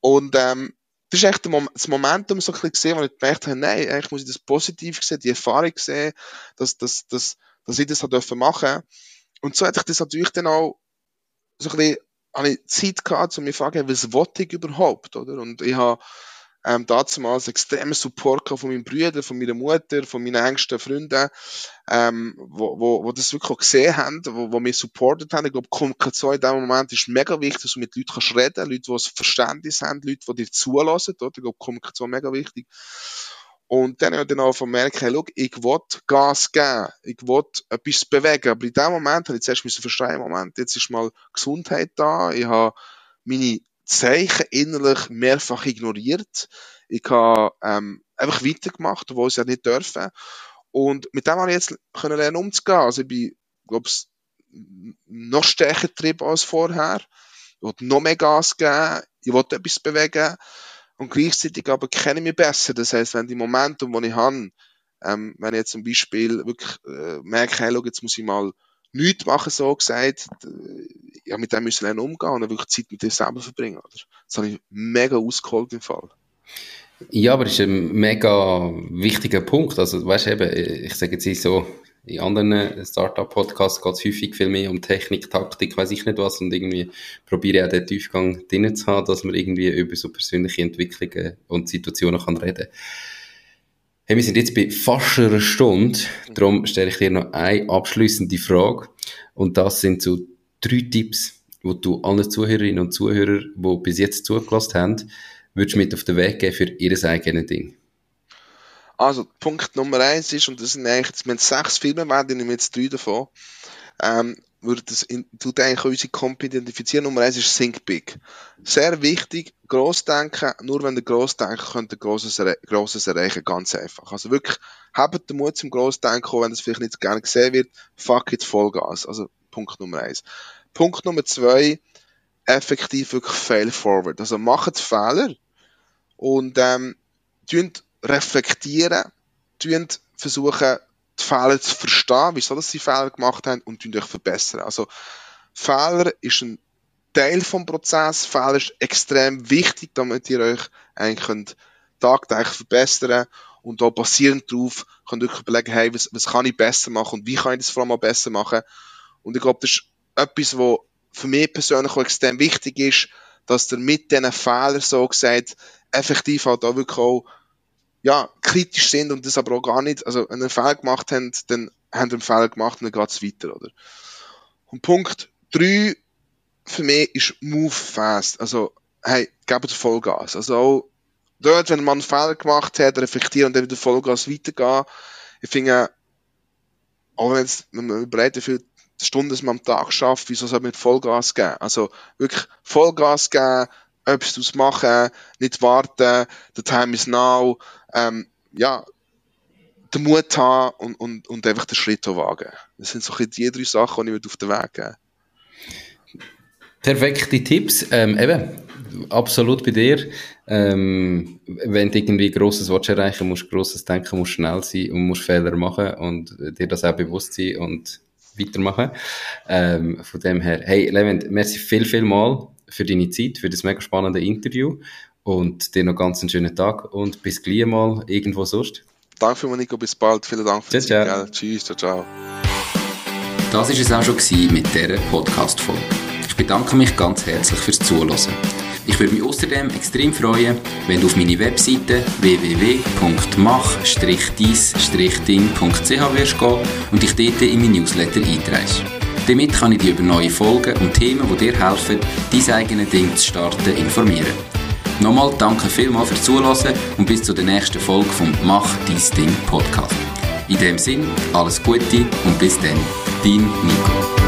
Und, ähm, das ist echt das Momentum so ein bisschen gesehen, wo ich gemerkt habe, nein, eigentlich muss ich das positiv sehen, die Erfahrung sehen, dass, dass, dass, dass ich das machen durfte. Und so hätte ich das natürlich dann auch so ein bisschen habe ich Zeit gehabt, um mich zu fragen, was wollte ich überhaupt, oder? Und ich habe ähm, damals extremen Support von meinen Brüdern, von meiner Mutter, von meinen engsten Freunden, ähm, wo, wo, wo das wirklich auch gesehen haben, wo, wo mich supportet haben. Ich glaube, Kommunikation in dem Moment ist mega wichtig, dass du mit Leuten kannst reden, Leute, die ein Verständnis haben, Leute, die dir zulassen, oder? Ich glaube, Kommunikation ist mega wichtig. Und dann habe ich dann auch merken, hey, schau, ich will Gas geben, ich will etwas bewegen. Aber in dem Moment habe ich zuerst müssen verstehen, Moment, jetzt ist mal Gesundheit da, ich habe meine Zeichen innerlich mehrfach ignoriert. Ich habe ähm, einfach weitergemacht, obwohl ich es ja nicht dürfen. Und mit dem habe ich jetzt können lernen umzugehen. Also ich bin, glaube ich, noch stärker getrieben als vorher. Ich will noch mehr Gas geben, ich will etwas bewegen und gleichzeitig aber kenne ich mich besser. Das heißt, wenn die Momentum, die ich habe, ähm, wenn ich jetzt zum Beispiel wirklich äh, merke, hey, schau, jetzt muss ich mal nichts machen, so gesagt, äh, ja, mit dem müssen lernen umgehen und wirklich Zeit mit dir selber verbringen. Oder? Das habe ich mega ausgeholt im Fall. Ja, aber das ist ein mega wichtiger Punkt. Also, weißt du eben, ich sage jetzt so, in anderen Startup-Podcasts geht es häufig viel mehr um Technik, Taktik, weiß ich nicht was, und irgendwie probiere ich auch den Tiefgang drin zu haben, dass man irgendwie über so persönliche Entwicklungen und Situationen kann reden. Hey, wir sind jetzt bei fast einer Stunde, darum stelle ich dir noch eine abschließende Frage, und das sind so drei Tipps, wo du allen Zuhörerinnen und Zuhörern, die bis jetzt zugelassen haben, würdest mit auf den Weg geben für ihr eigenes Ding? Also, Punkt Nummer eins ist, und das sind eigentlich, wir haben sechs Filme, werden, ich nehme jetzt drei davon, ähm, würde das, in, tut eigentlich unsere Comp identifizieren. Nummer eins ist Think Big. Sehr wichtig, gross denken, nur wenn ihr gross denken könnt ihr grosses, grosses erreichen, ganz einfach. Also wirklich, habt den Mut zum gross denken, auch wenn das vielleicht nicht gerne gesehen wird, fuck it, Vollgas. Also, Punkt Nummer eins. Punkt Nummer zwei, effektiv wirklich fail forward. Also macht Fehler und ähm, reflektieren, versuchen, die Fehler zu verstehen, wieso sie Fehler gemacht haben und euch verbessern. Also, Fehler ist ein Teil vom Prozess. Fehler ist extrem wichtig, damit ihr euch eigentlich könnt tagtäglich verbessern und da basierend darauf könnt ihr euch überlegen, hey, was, was kann ich besser machen und wie kann ich das vor allem auch besser machen. Und ich glaube, das ist etwas, was für mich persönlich auch extrem wichtig ist, dass ihr mit diesen Fehlern so gesagt effektiv halt auch wirklich auch ja, kritisch sind und das aber auch gar nicht, also einen Fehler gemacht habt, dann haben einen Fehler gemacht und dann geht es weiter, oder? Und Punkt 3 für mich ist Move fast. Also, hey, gebt Vollgas. Also auch dort, wenn man einen Fehler gemacht hat, reflektieren und dann wieder Vollgas weitergehen. Ich finde, auch wenn, jetzt, wenn man überlegt, wie viele Stunden man am Tag schafft, wieso soll man Vollgas geben? Also wirklich Vollgas geben, etwas daraus machen, nicht warten, the time is now, ähm, ja, den Mut haben und, und, und einfach den Schritt wagen. Das sind so die drei Sachen, die ich auf den Weg geben Perfekte Tipps. Ähm, eben, absolut bei dir. Ähm, wenn du irgendwie Grosses willst erreichen musst, Grosses denken, musst schnell sein und musst Fehler machen und dir das auch bewusst sein und weitermachen. Ähm, von dem her, hey, Levent, merci viel, viel mal für deine Zeit, für das mega spannende Interview und dir noch ganz einen schönen Tag und bis gleich mal irgendwo sonst. Danke für Nico, bis bald. Vielen Dank für die Zeit. Tschüss, ciao, ciao. Das war es auch schon mit dieser Podcast-Folge. Ich bedanke mich ganz herzlich fürs Zuhören. Ich würde mich außerdem extrem freuen, wenn du auf meine Webseite www.mach-dies-ding.ch wirst gehen und dich dort in mein Newsletter einträgst. Damit kann ich dich über neue Folgen und Themen, die dir helfen, dein eigenes Ding zu starten, informieren. Nochmal danke vielmals fürs Zuhören und bis zur nächsten Folge vom Mach dein Ding Podcast. In dem Sinn, alles Gute und bis dann, dein Nico.